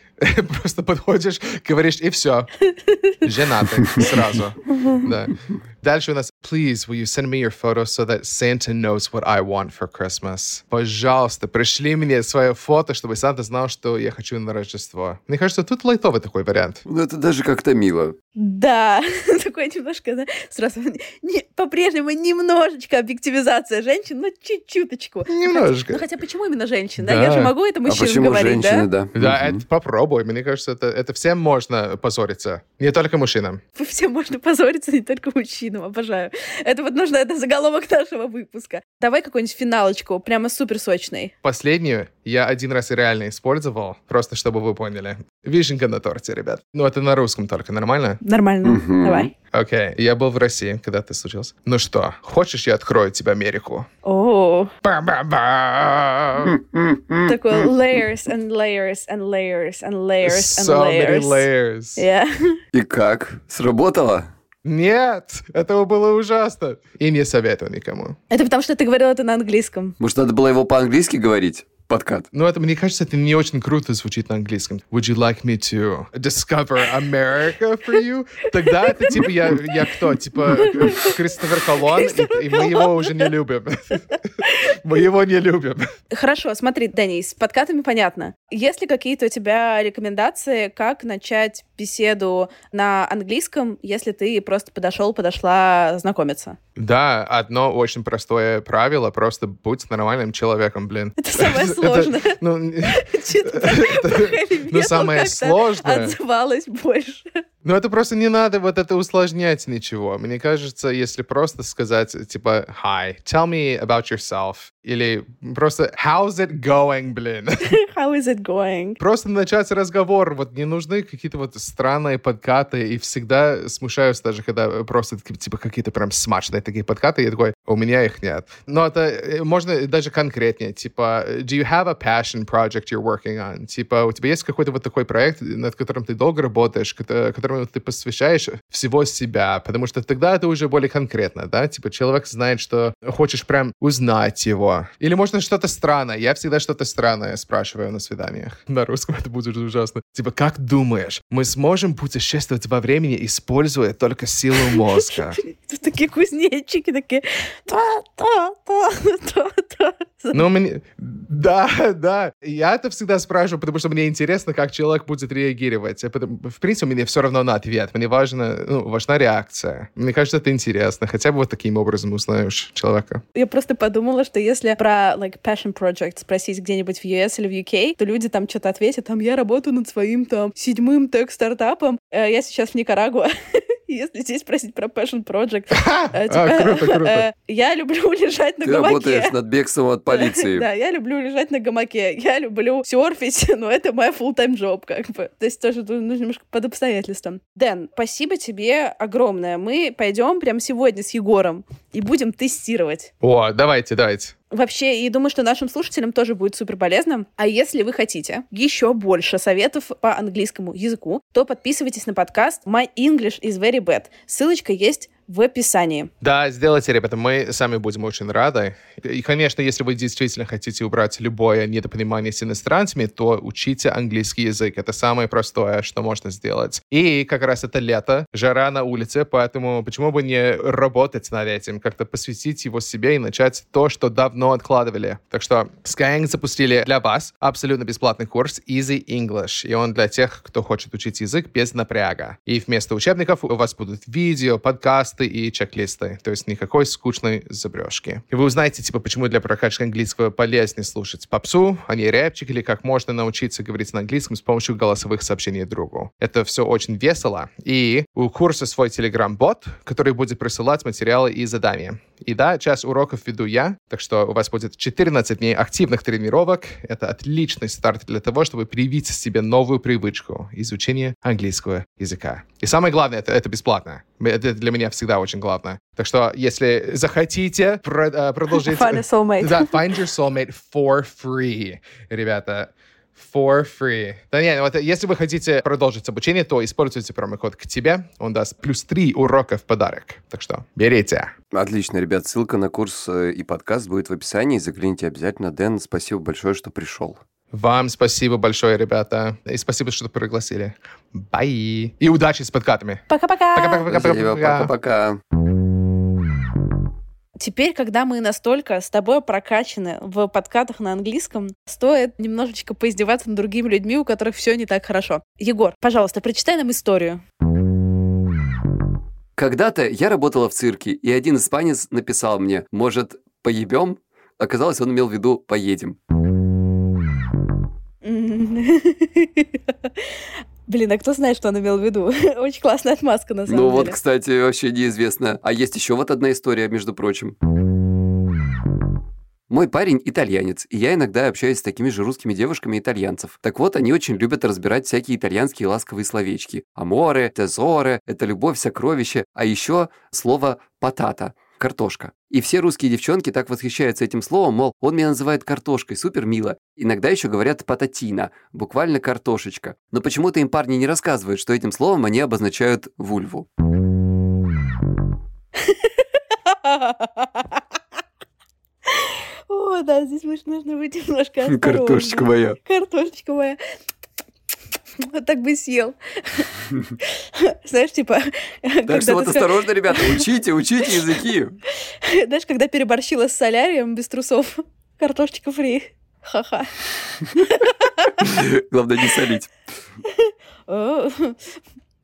просто подходишь, говоришь, и все. Женатый сразу. Да. Дальше у нас, please, will you send me your photos so that Santa knows what I want for Christmas? Пожалуйста, пришли мне свое фото, чтобы Санта знал, что я хочу на Рождество. Мне кажется, тут лайтовый такой вариант. Ну, это даже как-то мило. Да, такой немножко, да, сразу не- по-прежнему немножечко объективизация женщин, но чуть-чуточку. Немножко. Ну хотя почему именно женщин, да? Да. Я же могу это А мужчинам почему говорить, женщины, да? да? Да, это попробуй. Мне кажется, это, это всем можно позориться. Не только мужчинам. Всем можно позориться, не только мужчинам, обожаю. Это вот нужно, это заголовок нашего выпуска. Давай какую-нибудь финалочку, прямо супер сочный. Последнюю я один раз реально использовал, просто чтобы вы поняли. Вишенка на торте, ребят. Ну, это на русском только, нормально? Нормально, Мгм. давай. Окей, я был в России, когда ты случился. Ну что, хочешь, я открою тебе Америку? О, такой layers and layers and layers and layers and So many layers. layers. Yeah. И как? Сработало? Нет, этого было ужасно. И не советую никому. Это потому, что ты говорил это на английском. Может, надо было его по-английски говорить? Подкат. Ну, это, мне кажется, это не очень круто звучит на английском. Would you like me to discover America for you? Тогда это типа я, я кто? Типа Кристофер Колон, и, и мы его уже не любим. Мы его не любим. Хорошо, смотри, Денис, с подкатами понятно. Есть ли какие-то у тебя рекомендации, как начать беседу на английском, если ты просто подошел, подошла знакомиться? Да, одно очень простое правило, просто будь нормальным человеком, блин. Это самое Сложное. ну, Ну, самое сложное. Отзывалось больше. Ну, это просто не надо вот это усложнять ничего. Мне кажется, если просто сказать, типа, hi, tell me about yourself, или просто, how's it going, блин? How is it going? Просто начать разговор. Вот не нужны какие-то вот странные подкаты, и всегда смущаюсь даже, когда просто типа какие-то прям смачные такие подкаты, я такой, у меня их нет. Но это э, можно даже конкретнее, типа, do you have a passion project you're working on? Типа, у тебя есть какой-то вот такой проект, над которым ты долго работаешь, кото- которым которому ты посвящаешь всего себя, потому что тогда это уже более конкретно, да, типа человек знает, что хочешь прям узнать его. Или можно что-то странное. Я всегда что-то странное спрашиваю на свиданиях. На русском это будет ужасно. Типа, как думаешь, мы сможем путешествовать во времени, используя только силу мозга? Тут такие кузнечики, такие... Ну, мне... Да, да. Я это всегда спрашиваю, потому что мне интересно, как человек будет реагировать. В принципе, мне все равно на ответ. Мне важно, ну, важна реакция. Мне кажется, это интересно. Хотя бы вот таким образом узнаешь человека. Я просто подумала, что если про like passion project спросить где-нибудь в US или в UK, то люди там что-то ответят, там я работаю над своим там седьмым тег-стартапом, Э, я сейчас в Никарагуа. Если здесь спросить про passion project, э, типа, А, круто, круто. э, я люблю лежать на Ты гамаке. работаешь над бегством от полиции. Да, я люблю лежать на гамаке, я люблю серфить, но это моя full-time job, как бы. То есть тоже нужно немножко под обстоятельством. Дэн, спасибо тебе огромное. Мы пойдем прямо сегодня с Егором и будем тестировать. О, давайте, давайте. Вообще, и думаю, что нашим слушателям тоже будет супер полезно. А если вы хотите еще больше советов по английскому языку, то подписывайтесь на подкаст My English is very bad. Ссылочка есть в описании. Да, сделайте, ребята, мы сами будем очень рады. И, конечно, если вы действительно хотите убрать любое недопонимание с иностранцами, то учите английский язык. Это самое простое, что можно сделать. И как раз это лето, жара на улице, поэтому почему бы не работать над этим, как-то посвятить его себе и начать то, что давно откладывали. Так что Skyeng запустили для вас абсолютно бесплатный курс Easy English, и он для тех, кто хочет учить язык без напряга. И вместо учебников у вас будут видео, подкасты и чек-листы, то есть никакой скучной забрежки. И вы узнаете, типа, почему для прокачки английского полезнее слушать попсу, а не рэпчик, или как можно научиться говорить на английском с помощью голосовых сообщений другу. Это все очень весело. И у курса свой телеграм-бот, который будет присылать материалы и задания. И да, час уроков веду я, так что у вас будет 14 дней активных тренировок. Это отличный старт для того, чтобы привить себе новую привычку изучения английского языка. И самое главное, это, это бесплатно. Это для меня всегда очень главное. Так что, если захотите э, продолжить... Find a soulmate. Да, find your soulmate for free, ребята. For free. Да не, вот если вы хотите продолжить обучение, то используйте промокод к тебе. Он даст плюс 3 урока в подарок. Так что берите. Отлично, ребят. Ссылка на курс э, и подкаст будет в описании. Загляните обязательно. Дэн, спасибо большое, что пришел. Вам спасибо большое, ребята. И спасибо, что пригласили. Бай. И удачи с подкатами. Пока-пока! Пока-пока-пока-пока. Пока-пока. Теперь, когда мы настолько с тобой прокачаны в подкатах на английском, стоит немножечко поиздеваться над другими людьми, у которых все не так хорошо. Егор, пожалуйста, прочитай нам историю. Когда-то я работала в цирке, и один испанец написал мне, может, поебем? Оказалось, он имел в виду «поедем». Блин, а кто знает, что он имел в виду? Очень классная отмазка, на самом Ну деле. вот, кстати, вообще неизвестно. А есть еще вот одна история, между прочим. Мой парень итальянец, и я иногда общаюсь с такими же русскими девушками итальянцев. Так вот, они очень любят разбирать всякие итальянские ласковые словечки. Аморе, тезоре, это любовь, сокровище, а еще слово «патата» — картошка. И все русские девчонки так восхищаются этим словом, мол, он меня называет картошкой, супер мило. Иногда еще говорят пататина, буквально картошечка. Но почему-то им парни не рассказывают, что этим словом они обозначают вульву. О, да, здесь нужно быть немножко осторожным. Картошечка моя. Картошечка моя. Вот так бы съел. Знаешь, типа... Так что вот осторожно, ребята, учите, учите языки. Знаешь, когда переборщила с солярием без трусов. Картошечка фри. Ха-ха. Главное не солить.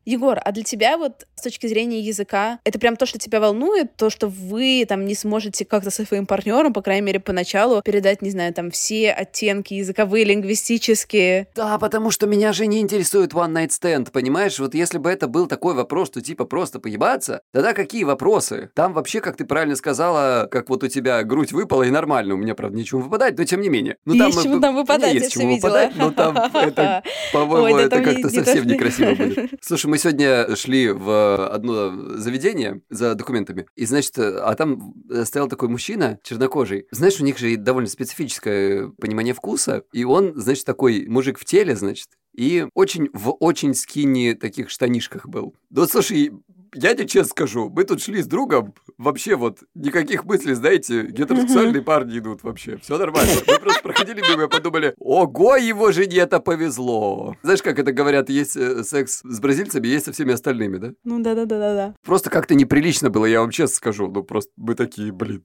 Егор, а для тебя вот с точки зрения языка, это прям то, что тебя волнует, то, что вы там не сможете как-то со своим партнером, по крайней мере, поначалу передать, не знаю, там все оттенки языковые, лингвистические. Да, потому что меня же не интересует one night stand, понимаешь? Вот если бы это был такой вопрос, что типа просто поебаться, тогда какие вопросы? Там вообще, как ты правильно сказала, как вот у тебя грудь выпала и нормально, у меня, правда, ничего выпадать, но тем не менее. Ну, Есть мы- чему там выпадать, не, я есть всё чему выпадать, но там по-моему, это там как-то совсем некрасиво будет. Слушай, мы сегодня шли в одно заведение за документами, и, значит, а там стоял такой мужчина чернокожий. Знаешь, у них же довольно специфическое понимание вкуса, и он, значит, такой мужик в теле, значит, и очень в очень скини таких штанишках был. Ну, слушай, я тебе честно скажу, мы тут шли с другом, вообще вот никаких мыслей, знаете, гетеросексуальные парни идут вообще, все нормально. Мы просто проходили мимо и подумали, ого, его жене это повезло. Знаешь, как это говорят, есть э, секс с бразильцами, есть со всеми остальными, да? Ну да-да-да-да-да. Просто как-то неприлично было, я вам честно скажу. Ну, просто мы такие, блин.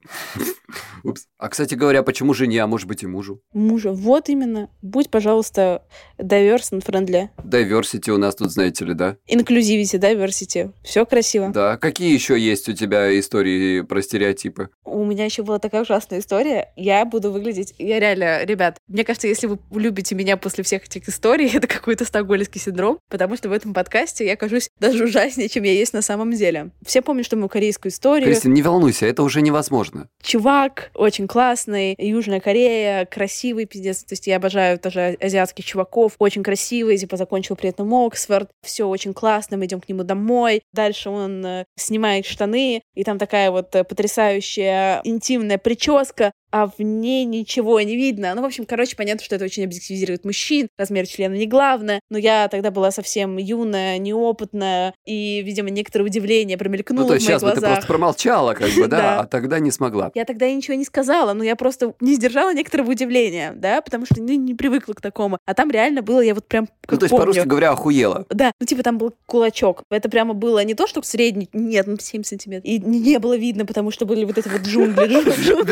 Упс. А, кстати говоря, почему жене, а может быть и мужу? Мужа. Вот именно. Будь, пожалуйста, diverse and friendly. Diversity у нас тут, знаете ли, да? Inclusivity, diversity. Все красиво. Да. Какие еще есть у тебя истории про стереотипы? У меня еще была такая ужасная история. Я буду выглядеть... Я реально, ребят, мне кажется, если вы любите меня после всех этих историй, это какой-то стокгольмский синдром, потому что в этом подкасте я кажусь даже ужаснее, чем я есть на самом деле. Все помнят, что мы корейскую историю. Кристин, не волнуйся, это уже невозможно. Чувак очень классный, Южная Корея, красивый пиздец. То есть я обожаю тоже азиатских чуваков, очень красивый, типа закончил при этом Оксфорд. Все очень классно, мы идем к нему домой. Дальше он э, снимает штаны, и там такая вот э, потрясающая интимная прическа, а в ней ничего не видно. Ну, в общем, короче, понятно, что это очень объективизирует мужчин, размер члена не главное, но я тогда была совсем юная, неопытная, и, видимо, некоторое удивление промелькнуло Ну, то есть в моих сейчас бы ты глазах. просто промолчала, как бы, да, а тогда не смогла. Я тогда ничего не сказала, но я просто не сдержала некоторого удивления, да, потому что ну, не привыкла к такому. А там реально было, я вот прям Ну, то есть, по-русски говоря, охуела. Да, ну типа там был кулачок. Это прямо было не то, что средний, нет, ну 7 сантиметров. И не было видно, потому что были вот эти вот джунгли,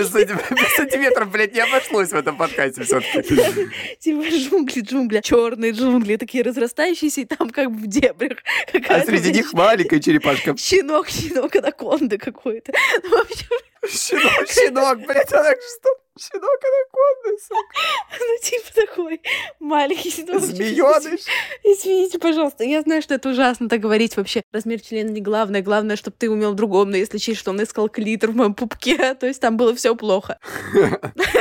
сантиметров, блядь, не обошлось в этом подкасте все-таки. типа джунгли, джунгли, черные джунгли, такие разрастающиеся, и там как бы в дебрях. А среди них маленькая черепашка. Щенок, щенок, анаконда какой-то. Ну, в общем, Щенок, щенок, блядь, она что? Щенок анаконда, сука. ну типа такой маленький щенок. Змеёныш. Извините, пожалуйста. Я знаю, что это ужасно так говорить вообще. Размер члена не главное. Главное, чтобы ты умел другом. Но если честь, что он искал клитор в моем пупке, то есть там было все плохо.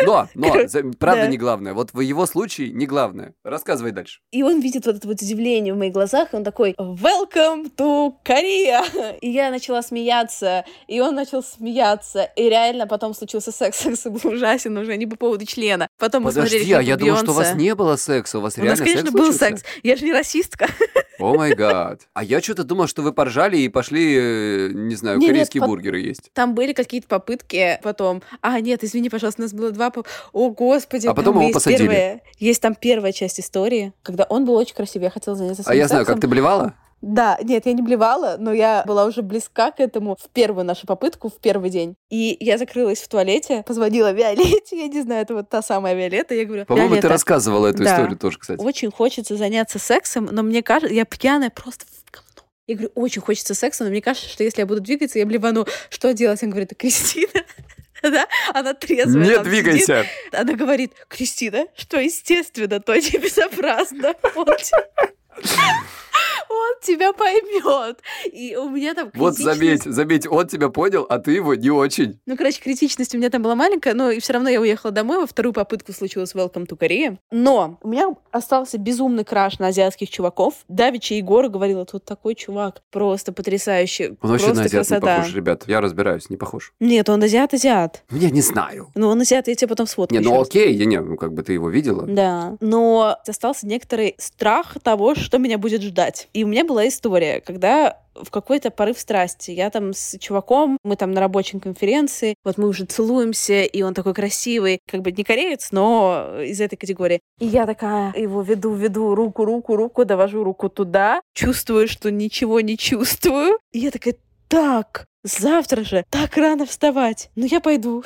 Но, но, правда Да. не главное. Вот в его случае не главное. Рассказывай дальше. И он видит вот это вот удивление в моих глазах, и он такой «Welcome to Korea!» И я начала смеяться, и он начал смеяться, и реально потом случился секс. Секс был ужасен уже, не по поводу члена. Потом мы смотрели Подожди, а я думал, что у вас не было секса. У вас У нас, реально конечно, секс был случился? секс. Я же не расистка. О май гад. А я что-то думал, что вы поржали и пошли, э, не знаю, Не, нет, корейские пот- бургеры есть. Там были какие-то попытки потом. А, нет, извини, пожалуйста, у нас было два... поп- О, господи. А потом его есть посадили. первая- Есть там первая часть истории, когда он был очень красивый. Я хотела заняться А я знаю, как сексом. ты блевала? Да, нет, я не блевала, но я была уже близка к этому в первую нашу попытку, в первый день. И я закрылась в туалете, позвонила Виолетте, я не знаю, это вот та самая Виолетта, я говорю, По-моему, ты «Виолетта, рассказывала эту Да. историю тоже, кстати. очень хочется заняться сексом, но мне кажется, я пьяная просто в говно. Я говорю, очень хочется секса, но мне кажется, что если я буду двигаться, я блевану. Что делать? Он говорит, Кристина, да, она трезвая. Не там сидит. двигайся. Она говорит, Кристина, что естественно, то небезопасно. Он те- он тебя поймет. И у меня там Вот критичность- заметь, заметь, он тебя понял, а ты его не очень. Ну, короче, критичность у меня там была маленькая, но и все равно я уехала домой. Во вторую попытку случилось Welcome to Korea. Но у меня остался безумный краш на азиатских чуваков. Давича Егора говорила, тут такой чувак, просто потрясающий. Он вообще просто на азиат не красота. похож, ребят. Я разбираюсь, не похож. Нет, он азиат-азиат. Ну, Я не знаю. Ну, он азиат, я тебе потом Не, сфоткаю. ну ещё раз. окей, я не, ну как бы ты его видела. Да, но остался некоторый страх того, что меня будет ждать. И у меня была история, когда в какой-то порыв страсти. Я там с чуваком, мы там на рабочей конференции, вот мы уже целуемся, и он такой красивый, как бы не кореец, но из этой категории. И я такая его веду, веду, руку, руку, руку, довожу руку туда, чувствую, что ничего не чувствую. И я такая, так, завтра же, так рано вставать. Ну, я пойду.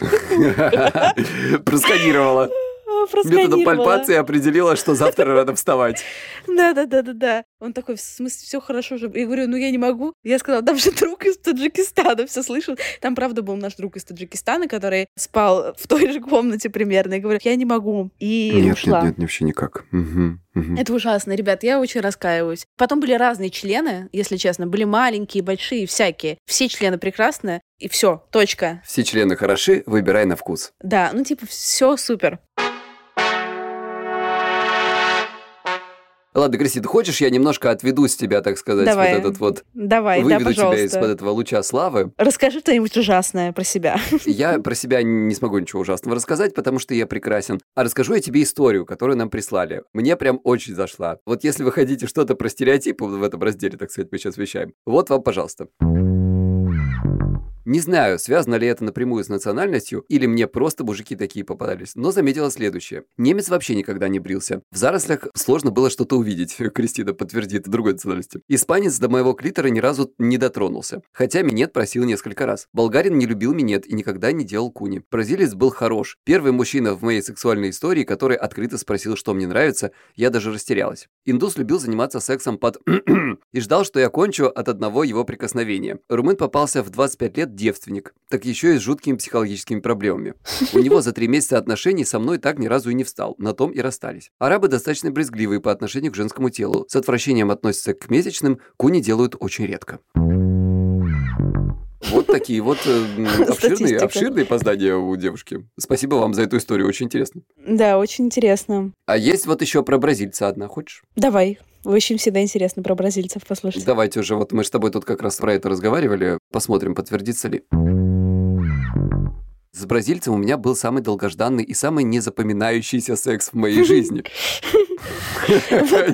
Просканировала. Методом Просканировала. пальпации определила, что завтра рано вставать. Да, да, да, да, да. Он такой, в смысле, все хорошо же. Я говорю, ну я не могу. Я сказала, там же друг из Таджикистана, все слышал. Там, правда, был наш друг из Таджикистана, который спал в той же комнате примерно. Я говорю, я не могу. И Нет, ушла. нет, нет, вообще никак. Мгм. Это ужасно, ребят, я очень раскаиваюсь. Потом были разные члены, если честно. Были маленькие, большие, всякие. Все члены прекрасные. И все, точка. Все члены хороши, выбирай на вкус. Да, ну типа все супер. Ладно, Кристина, хочешь, я немножко отведу с тебя, так сказать, Давай. вот этот вот... Давай, да, Выведу тебя пожалуйста. из-под этого луча славы. Расскажи что-нибудь ужасное про себя. Я про себя не смогу ничего ужасного рассказать, потому что я прекрасен. А расскажу я тебе историю, которую нам прислали. Мне прям очень зашла. Вот если вы хотите что-то про стереотипы в этом разделе, так сказать, мы сейчас вещаем, вот вам, пожалуйста. Не знаю, связано ли это напрямую с национальностью, или мне просто мужики такие попадались, но заметила следующее. Немец вообще никогда не брился. В зарослях сложно было что-то увидеть, Кристина подтвердит другой национальности. Испанец до моего клитора ни разу не дотронулся, хотя минет просил несколько раз. Болгарин не любил минет и никогда не делал куни. Бразилец был хорош. Первый мужчина в моей сексуальной истории, который открыто спросил, что мне нравится, я даже растерялась. Индус любил заниматься сексом под и ждал, что я кончу от одного его прикосновения. Румын попался в 25 лет девственник, так еще и с жуткими психологическими проблемами. У него за три месяца отношений со мной так ни разу и не встал, на том и расстались. Арабы достаточно брезгливые по отношению к женскому телу, с отвращением относятся к месячным, куни делают очень редко. Вот такие вот э, обширные, обширные познания у девушки. Спасибо вам за эту историю, очень интересно. Да, очень интересно. А есть вот еще про бразильца одна, хочешь? Давай. Очень всегда интересно про бразильцев послушать. Давайте уже, вот мы с тобой тут как раз про это разговаривали, посмотрим, подтвердится ли. С бразильцем у меня был самый долгожданный и самый незапоминающийся секс в моей жизни.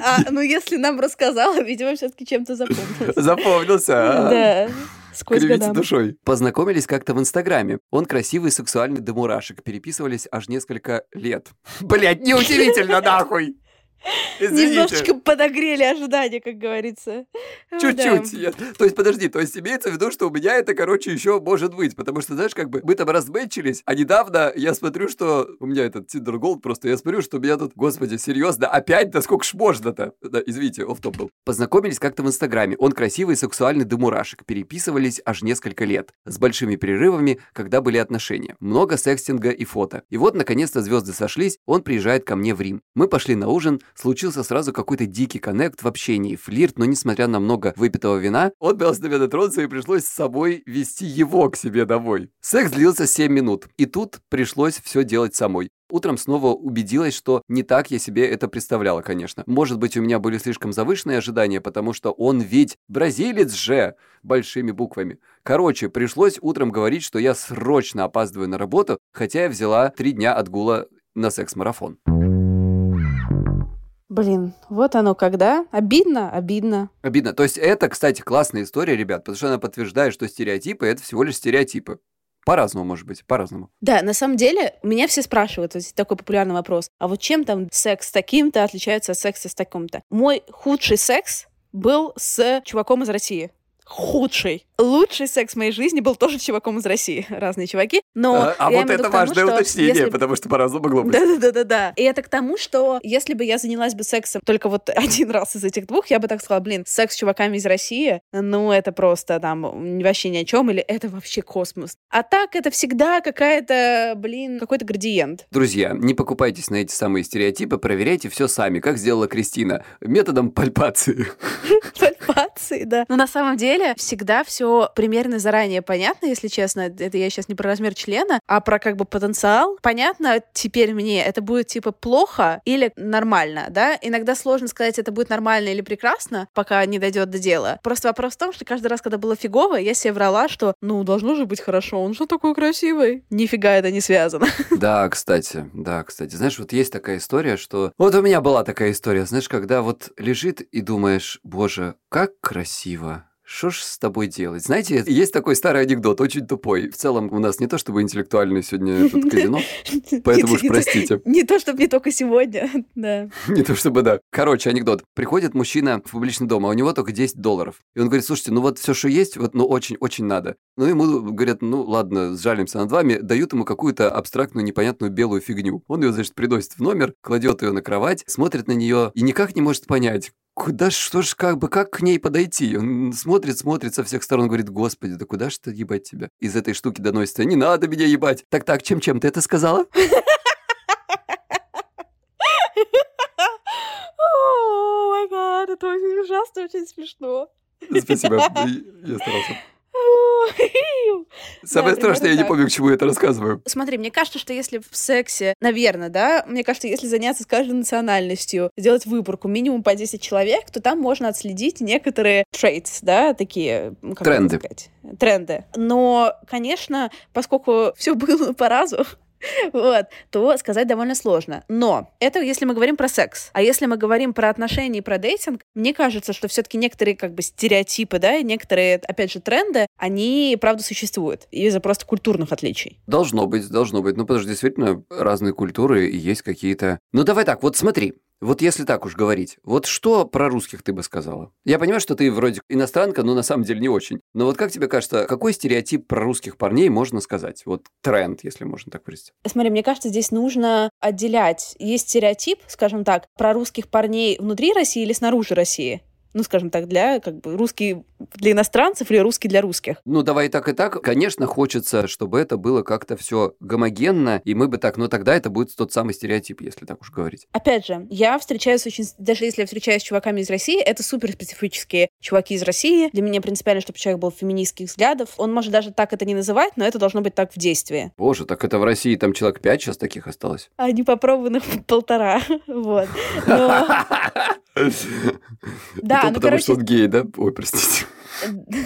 А, ну, если нам рассказала, видимо, все-таки чем-то. Запомнился, а? Да, сквозь Кривите душой. Познакомились как-то в Инстаграме. Он красивый, сексуальный до мурашек. Переписывались аж несколько лет. Блять, неудивительно, нахуй! Извините. Немножечко подогрели ожидания, как говорится. Чуть-чуть. Да. То есть, подожди, то есть имеется в виду, что у меня это, короче, еще может быть. Потому что, знаешь, как бы мы там размечились, а недавно я смотрю, что у меня этот Tinder Gold просто, я смотрю, что у меня тут, господи, серьезно, опять, да сколько ж можно-то? Да, извините, off был. Познакомились как-то в Инстаграме. Он красивый, сексуальный до мурашек. Переписывались аж несколько лет. С большими перерывами, когда были отношения. Много секстинга и фото. И вот, наконец-то, звезды сошлись, он приезжает ко мне в Рим. Мы пошли на ужин, случился сразу какой-то дикий connect в общении, флирт, но несмотря на много выпитого вина, он боялся до меня дотронуться и пришлось с собой вести его к себе домой. Секс длился 7 минут, и тут пришлось все делать самой. Утром снова убедилась, что не так я себе это представляла, конечно. Может быть, у меня были слишком завышенные ожидания, потому что он ведь бразилец же, большими буквами. Короче, пришлось утром говорить, что я срочно опаздываю на работу, хотя я взяла три дня отгула на секс-марафон. Блин, вот оно когда. Обидно, обидно. Обидно. То есть это, кстати, классная история, ребят, потому что она подтверждает, что стереотипы — это всего лишь стереотипы. По-разному, может быть, по-разному. Да, на самом деле, меня все спрашивают, вот такой популярный вопрос, а вот чем там секс с таким-то отличается от секса с таким-то? Мой худший секс был с чуваком из России. Худший. Лучший секс в моей жизни был тоже чуваком из России. Разные чуваки. Но а а вот это тому, важное что уточнение, если- потому что по-разному могло быть. Да-да-да-да-да. И это к тому, что если бы я занялась бы сексом только вот один раз из этих двух, я бы так сказала, блин, секс с чуваками из России, ну, это просто там вообще ни о чем, или это вообще космос. А так это всегда какая-то, блин, какой-то градиент. Друзья, не покупайтесь на эти самые стереотипы, проверяйте все сами, как сделала Кристина, методом пальпации. Пальпации, да. Но на самом деле всегда все примерно заранее понятно, если честно. Это я сейчас не про размер члена, а про как бы потенциал. Понятно теперь мне, это будет типа плохо или нормально, да? Иногда сложно сказать, это будет нормально или прекрасно, пока не дойдет до дела. Просто вопрос в том, что каждый раз, когда было фигово, я себе врала, что ну, должно же быть хорошо, он же такой красивый. Нифига это не связано. Да, кстати, да, кстати. Знаешь, вот есть такая история, что... Вот у меня была такая история, знаешь, когда вот лежит и думаешь, боже, как красиво. Что ж с тобой делать? Знаете, есть такой старый анекдот, очень тупой. В целом у нас не то чтобы интеллектуальный сегодня этот казино, поэтому уж простите. Не то, чтобы не только сегодня, да. Не то чтобы да. Короче, анекдот. Приходит мужчина в публичный дом, а у него только 10 долларов. И он говорит, слушайте, ну вот все, что есть, вот, ну очень-очень надо. Ну ему говорят, ну ладно, сжалимся над вами, дают ему какую-то абстрактную, непонятную белую фигню. Он ее, значит, приносит в номер, кладет ее на кровать, смотрит на нее и никак не может понять, Куда что ж, как бы, как к ней подойти? Он смотрит, смотрит со всех сторон, говорит, господи, да куда ж ты ебать тебя? Из этой штуки доносится, не надо меня ебать. Так-так, чем-чем ты это сказала? О, май гад, это очень ужасно, очень смешно. Спасибо, я старался. Самое Да, страшное, я не примерно помню, к чему я это рассказываю. Смотри, мне кажется, что если в сексе, наверное, да, мне кажется, если заняться с каждой национальностью, сделать выборку минимум по 10 человек, то там можно отследить некоторые traits, да, такие... ну, как Тренды. Тренды. Но, конечно, поскольку все было по разу, вот, то сказать довольно сложно. Но это если мы говорим про секс. А если мы говорим про отношения и про дейтинг, мне кажется, что все-таки некоторые как бы стереотипы, да, и некоторые, опять же, тренды, они, правда, существуют из-за просто культурных отличий. Должно быть, должно быть. Ну, потому что действительно разные культуры и есть какие-то... Ну, давай так, вот смотри. Вот если так уж говорить, вот что про русских ты бы сказала? Я понимаю, что ты вроде иностранка, но на самом деле не очень. Но вот как тебе кажется, какой стереотип про русских парней можно сказать? Вот тренд, если можно так выразить. Смотри, мне кажется, здесь нужно отделять. Есть стереотип, скажем так, про русских парней внутри России или снаружи России. Ну, скажем так, для как бы русский для иностранцев или русский для русских. Ну, давай и так, и так. Конечно, хочется, чтобы это было как-то все гомогенно, и мы бы так, но тогда это будет тот самый стереотип, если так уж говорить. Опять же, я встречаюсь очень... Даже если я встречаюсь с чуваками из России, это супер специфические чуваки из России. Для меня принципиально, чтобы человек был феминистских взглядов. Он может даже так это не называть, но это должно быть так в действии. Боже, так это в России там человек пять сейчас таких осталось. А не попробованных полтора. Вот. Но- Да, ну, потому короче, что он гей, да? Ой, простите.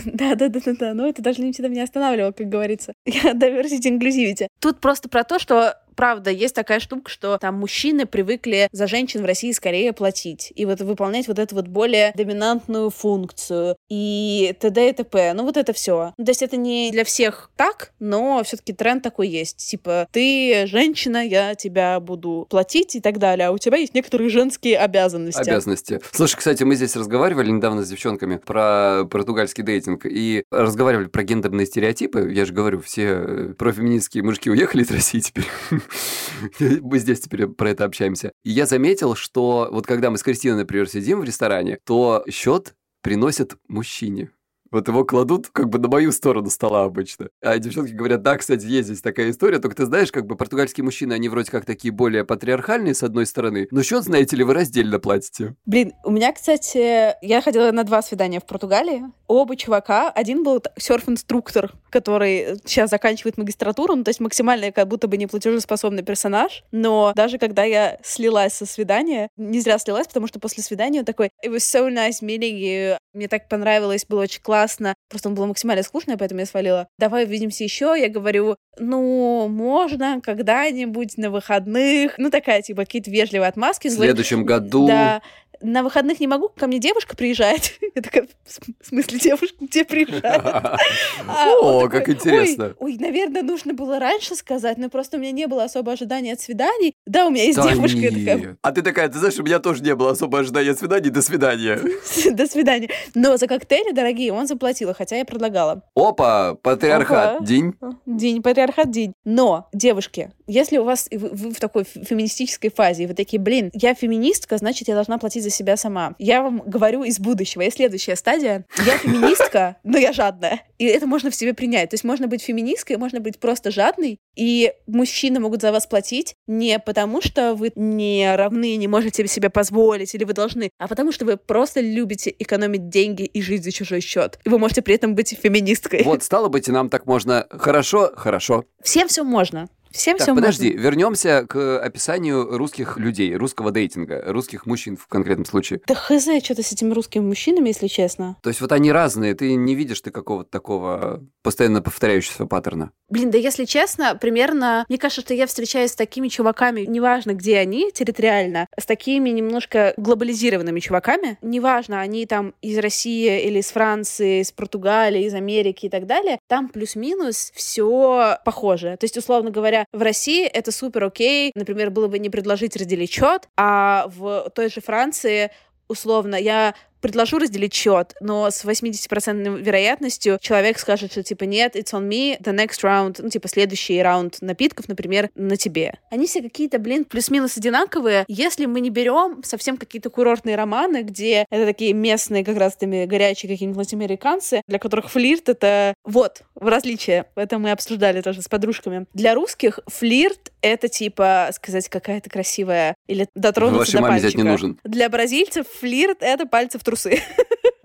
Да, да, да, да, да. Но это даже не всегда меня останавливало, как говорится. Я diversity inclusivity. Тут просто про то, что правда, есть такая штука, что там мужчины привыкли за женщин в России скорее платить и вот выполнять вот эту вот более доминантную функцию и т.д. и т.п. Ну вот это все. То есть это не для всех так, но все-таки тренд такой есть. Типа, ты женщина, я тебя буду платить и так далее, а у тебя есть некоторые женские обязанности. Обязанности. Слушай, кстати, мы здесь разговаривали недавно с девчонками про португальский дейтинг и разговаривали про гендерные стереотипы. Я же говорю, все э, профеминистские мужики уехали из России теперь. Мы здесь теперь про это общаемся. И я заметил, что вот когда мы с Кристиной, например, сидим в ресторане, то счет приносят мужчине. Вот его кладут как бы на мою сторону стола обычно. А девчонки говорят, да, кстати, есть здесь такая история, только ты знаешь, как бы португальские мужчины, они вроде как такие более патриархальные с одной стороны, но счет, знаете ли, вы раздельно платите. Блин, у меня, кстати, я ходила на два свидания в Португалии. Оба чувака. Один был серф-инструктор, который сейчас заканчивает магистратуру, ну, то есть максимально как будто бы не платежеспособный персонаж. Но даже когда я слилась со свидания, не зря слилась, потому что после свидания он такой «It was so nice meeting you». Мне так понравилось, было очень классно. Просто он был максимально скучный, поэтому я свалила. Давай увидимся еще. Я говорю, ну, можно когда-нибудь на выходных. Ну, такая, типа, какие-то вежливые отмазки. В следующем году... Да. На выходных не могу, ко мне девушка приезжает. Я такая, в см- в смысле девушка, где приезжает? А О, как интересно. Ой, наверное, нужно было раньше сказать, но просто у меня не было особо ожидания от свиданий. Да, у меня есть девушка. А ты такая, ты знаешь, у меня тоже не было особо ожидания свиданий, до свидания. До свидания. Но за коктейли дорогие он заплатил, хотя я предлагала. Опа, патриархат, день. День, патриархат день. Но, девушки, если у вас, и вы, вы в такой фе- феминистической фазе, и вы такие, блин, я феминистка, значит, я должна платить за себя сама. Я вам говорю из будущего. Есть следующая стадия. Я феминистка, но я жадная. И это можно в себе принять. То есть можно быть феминисткой, можно быть просто жадной, и мужчины могут за вас платить не потому, что вы не равны, не можете себе позволить, или вы должны, а потому что вы просто любите экономить деньги и жить за чужой счет. И вы можете при этом быть феминисткой. Вот, стало быть, и нам так можно. Хорошо, хорошо. Всем все можно. Всем Так, все подожди, можно. вернемся к описанию русских людей, русского дейтинга, русских мужчин в конкретном случае. Да хз, что-то с этими русскими мужчинами, если честно. То есть вот они разные, ты не видишь ты какого-то такого постоянно повторяющегося паттерна. Блин, да если честно, примерно, мне кажется, что я встречаюсь с такими чуваками, неважно, где они территориально, с такими немножко глобализированными чуваками, неважно, они там из России или из Франции, из Португалии, из Америки и так далее, там плюс-минус все похоже. То есть, условно говоря, в России это супер окей, например, было бы не предложить разделить счет, а в той же Франции условно, я предложу разделить счет, но с 80% вероятностью человек скажет, что типа нет, it's on me, the next round, ну типа следующий раунд напитков, например, на тебе. Они все какие-то, блин, плюс-минус одинаковые, если мы не берем совсем какие-то курортные романы, где это такие местные как раз теми горячие какие-нибудь латиноамериканцы, для которых флирт это вот в различие. Это мы обсуждали тоже с подружками. Для русских флирт это типа сказать какая-то красивая или дотронуться Вашей до маме взять пальчика. не нужен. Для бразильцев флирт — это пальцы в трусы.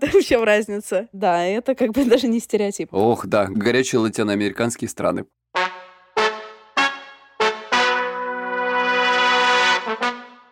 В чем разница? Да, это как бы даже не стереотип. Ох, да, горячие латиноамериканские страны.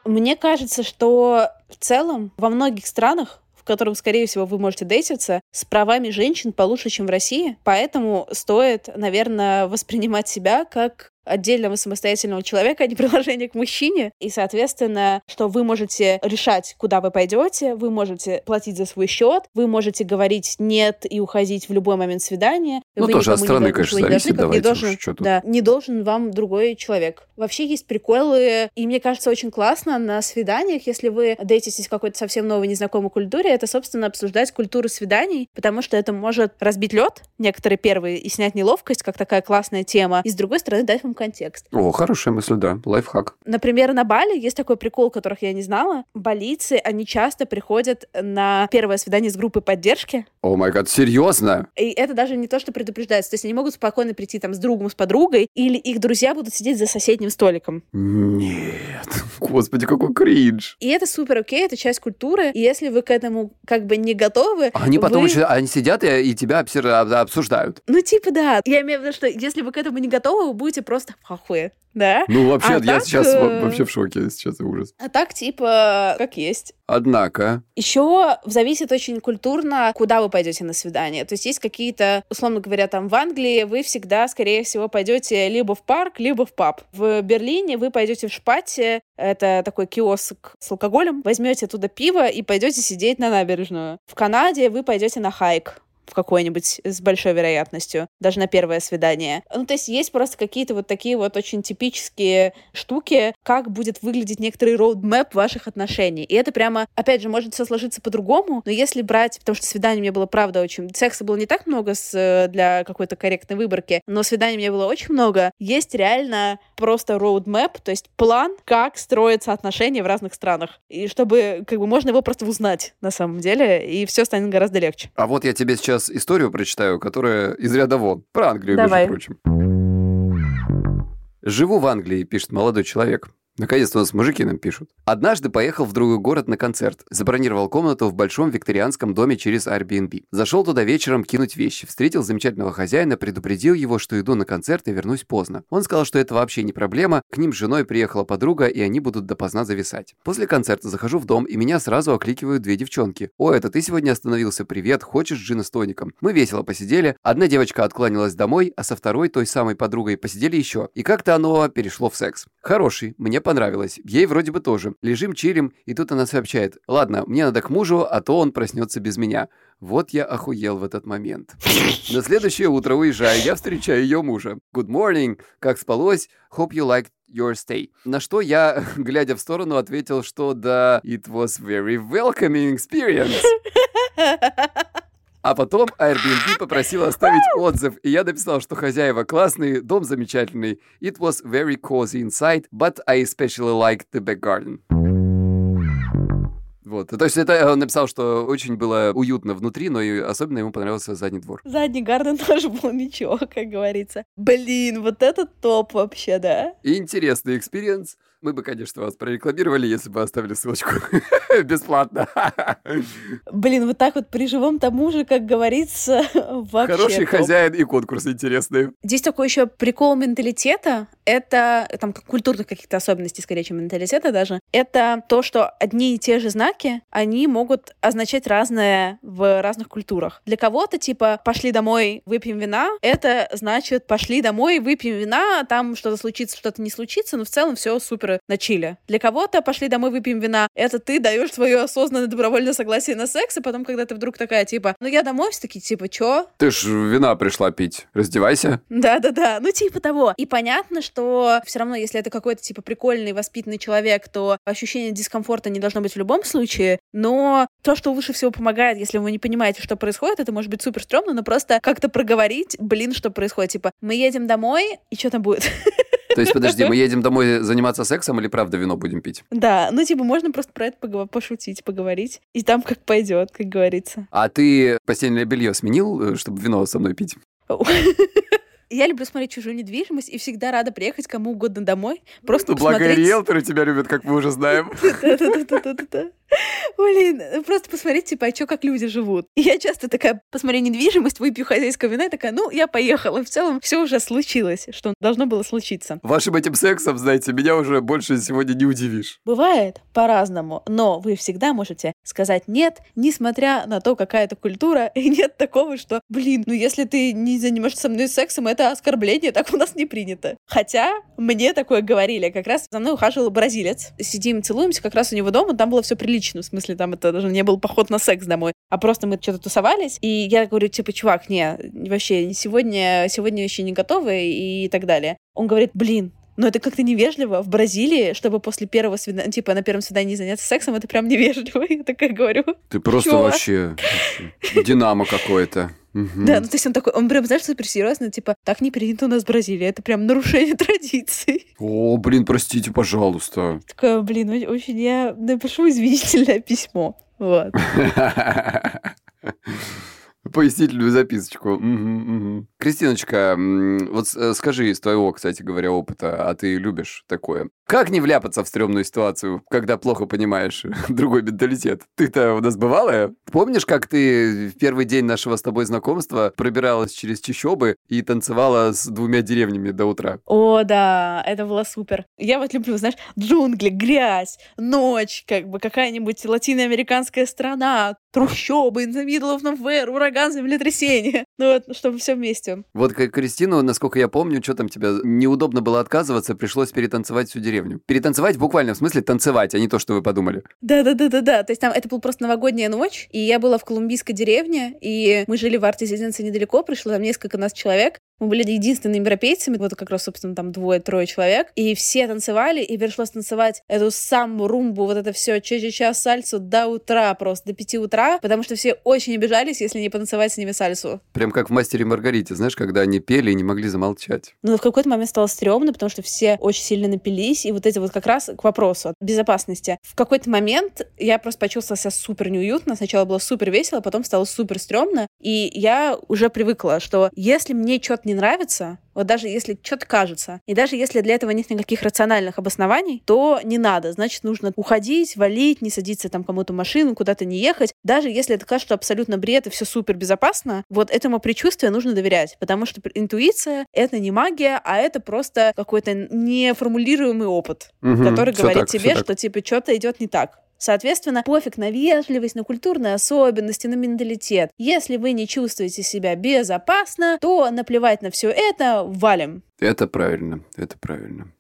Мне кажется, что в целом во многих странах в котором, скорее всего, вы можете дейтиться, с правами женщин получше, чем в России. Поэтому стоит, наверное, воспринимать себя как отдельного самостоятельного человека, а не приложение к мужчине. И, соответственно, что вы можете решать, куда вы пойдете, вы можете платить за свой счет, вы можете говорить нет и уходить в любой момент свидания. Ну, вы тоже от страны, не, конечно, не зависит, должны, не давайте уж, должен, тут. да, не должен вам другой человек. Вообще есть приколы, и мне кажется, очень классно на свиданиях, если вы дейтитесь в какой-то совсем новой незнакомой культуре, это, собственно, обсуждать культуру свиданий, потому что это может разбить лед, некоторые первые, и снять неловкость, как такая классная тема, и, с другой стороны, дать вам контекст. О, хорошая мысль, да, лайфхак. Например, на Бали есть такой прикол, которых я не знала. Балийцы, они часто приходят на первое свидание с группой поддержки, О май гад, серьезно? и это даже не то, что предупреждается. То есть они могут спокойно прийти там с другом, с подругой, или их друзья будут сидеть за соседним столиком. Нет, господи, какой кринж. И это супер окей, это часть культуры. И если вы к этому как бы не готовы, Они потом вы- еще, они сидят и, и тебя обсуждают. Ну, типа, да. Я имею в виду, что если вы к этому не готовы, вы будете просто в хахуе, да? Ну, вообще, А я так, сейчас э, во- вообще в шоке, сейчас ужас. А так, типа, как есть. Однако, Еще зависит очень культурно, куда вы пойдете на свидание. То есть есть какие-то, условно говоря, там в Англии вы всегда, скорее всего, пойдете либо в парк, либо в паб. В Берлине вы пойдете в Шпате, это такой киоск с алкоголем, возьмете оттуда пиво и пойдете сидеть на набережную. В Канаде вы пойдете на хайк в какой-нибудь с большой вероятностью, даже на первое свидание. Ну, то есть есть просто какие-то вот такие вот очень типические штуки, как будет выглядеть некоторый роудмэп ваших отношений. И это прямо, опять же, может все сложиться по-другому, но если брать, потому что свиданий мне было, правда, очень... Секса было не так много с, э, для какой-то корректной выборки, но свиданий мне было очень много. Есть реально просто роудмэп, то есть план, как строятся отношения в разных странах. И чтобы, как бы, можно его просто узнать на самом деле, и все станет гораздо легче. а вот я тебе сейчас историю прочитаю, которая из ряда вон. Про Англию, Давай. между прочим. Живу в Англии, пишет молодой человек. Наконец-то у нас мужики нам пишут. Однажды поехал в другой город на концерт. Забронировал комнату в большом викторианском доме через Airbnb. Зашел туда вечером кинуть вещи. Встретил замечательного хозяина, предупредил его, что иду на концерт и вернусь поздно. Он сказал, что это вообще не проблема. К ним с женой приехала подруга, и они будут допоздна зависать. После концерта захожу в дом, и меня сразу окликивают две девчонки. «О, это ты сегодня остановился? Привет, хочешь джина с тоником?» Мы весело посидели. Одна девочка откланялась домой, а со второй, той самой подругой, посидели еще. И как-то оно перешло в секс. Хороший, мне понравилось. Ей вроде бы тоже. Лежим, чилим, и тут она сообщает. Ладно, мне надо к мужу, а то он проснется без меня. Вот я охуел в этот момент. На следующее утро уезжаю, я встречаю ее мужа. Good morning, как спалось? Hope you liked your stay. На что я, глядя в сторону, ответил, что да, it was very welcoming experience. А потом Airbnb попросил оставить отзыв, и я написал, что хозяева классные, дом замечательный. It was very cozy inside, but I especially liked the back garden. Вот. То есть это он написал, что очень было уютно внутри, но и особенно ему понравился задний двор. Задний garden тоже был ничего, как говорится. Блин, вот это топ вообще, да? Интересный experience. Мы бы, конечно, вас прорекламировали, если бы оставили ссылочку бесплатно. Блин, вот так вот при живом тому же, как говорится, вообще Хороший топ. хозяин и конкурс интересный. Здесь такой еще прикол менталитета. Это там культурных каких-то особенностей, скорее, чем менталитета даже. Это то, что одни и те же знаки, они могут означать разное в разных культурах. Для кого-то, типа, пошли домой, выпьем вина, это значит, пошли домой, выпьем вина, там что-то случится, что-то не случится, но в целом все супер на чиле. Для кого-то пошли домой, выпьем вина, это ты даешь свое осознанное добровольное согласие на секс, и потом, когда ты вдруг такая, типа, ну я домой, все такие, типа, чё? Ты ж вина пришла пить. Раздевайся. Да-да-да, ну типа того. И понятно, что все равно, если это какой-то типа прикольный, воспитанный человек, то ощущение дискомфорта не должно быть в любом случае, но то, что лучше всего помогает, если вы не понимаете, что происходит, это может быть супер стрёмно, но просто как-то проговорить, блин, что происходит. Типа, мы едем домой, и что там будет? То есть, подожди, мы едем домой заниматься сексом или правда вино будем пить? Да, ну типа можно просто про это пошутить, поговорить, и там как пойдет, как говорится. А ты постельное белье сменил, э, чтобы вино со мной пить? Я люблю смотреть чужую недвижимость и всегда рада приехать кому угодно домой, просто Ну, Благо посмотреть... риэлторы тебя любят, как мы уже знаем. Блин, просто посмотреть, типа, а что, как люди живут. И я часто такая, посмотрю недвижимость, выпью хозяйского вина, и такая, ну, я поехала. В целом, все уже случилось, что должно было случиться. Вашим этим сексом, знаете, меня уже больше сегодня не удивишь. Бывает по-разному, но вы всегда можете сказать нет, несмотря на то, какая это культура, и нет такого, что, блин, ну если ты не занимаешься со мной сексом, это оскорбление, так у нас не принято. Хотя мне такое говорили, как раз за мной ухаживал бразилец. Сидим, целуемся, как раз у него дома, там было все прилично, в смысле, там это даже не был поход на секс домой, а просто мы что-то тусовались, и я говорю, типа, чувак, не, вообще, сегодня, сегодня еще не готовы и так далее. Он говорит, блин, но это как-то невежливо. В Бразилии, чтобы после первого свидания, типа на первом свидании заняться сексом, это прям невежливо. Я такая говорю. Ты просто Чё? вообще динамо какое-то. Да, ну то есть он такой, он прям, знаешь, супер серьезно, типа, так не принято у нас в Бразилии, это прям нарушение традиций. О, блин, простите, пожалуйста. Такая, блин, очень я напишу извинительное письмо. Вот. Пояснительную записочку. Кристиночка, вот э, скажи из твоего, кстати говоря, опыта, а ты любишь такое? Как не вляпаться в стрёмную ситуацию, когда плохо понимаешь другой менталитет? Ты-то у нас бывалая? Помнишь, как ты в первый день нашего с тобой знакомства пробиралась через чащобы и танцевала с двумя деревнями до утра? О, да, это было супер. Я вот люблю, знаешь, джунгли, грязь, ночь, как бы какая-нибудь латиноамериканская страна, трущобы, in the middle of nowhere, ураган, землетрясение. Ну вот, чтобы все вместе. Вот как Кристину, насколько я помню, что там тебя неудобно было отказываться, пришлось перетанцевать всю деревню. Перетанцевать буквально в смысле танцевать, а не то, что вы подумали. Да-да-да-да-да. То есть там это была просто новогодняя ночь, и я была в колумбийской деревне, и мы жили в арт-резиденции недалеко, пришло там несколько нас человек. Мы были единственными европейцами, вот как раз, собственно, там двое-трое человек, и все танцевали, и пришлось танцевать эту самбу, румбу, вот это все, ча-ча-ча, сальсу до утра, просто до пяти утра, потому что все очень обижались, если не потанцевать с ними сальсу. Прям как в «Мастере Маргарите», знаешь, когда они пели и не могли замолчать. Но в какой-то момент стало стрёмно, потому что все очень сильно напились, и вот эти вот как раз к вопросу безопасности. В какой-то момент я просто почувствовала себя супер неуютно. Сначала было супер весело, потом стало супер стрёмно. И я уже привыкла, что если мне что-то не нравится, вот даже если что-то кажется, и даже если для этого нет никаких рациональных обоснований, то не надо. Значит, нужно уходить, валить, не садиться там кому-то в машину, куда-то не ехать. Даже если это кажется абсолютно бред и все супер безопасно, вот этому предчувствию нужно доверять, потому что интуиция — это не магия, а это просто какой-то неформулируемый опыт, Мгм, который говорит так, тебе, что типа что-то идет не так. Соответственно, пофиг на вежливость, на культурные особенности, на менталитет. Если вы не чувствуете себя безопасно, то наплевать на все это, валим. Это правильно, это правильно.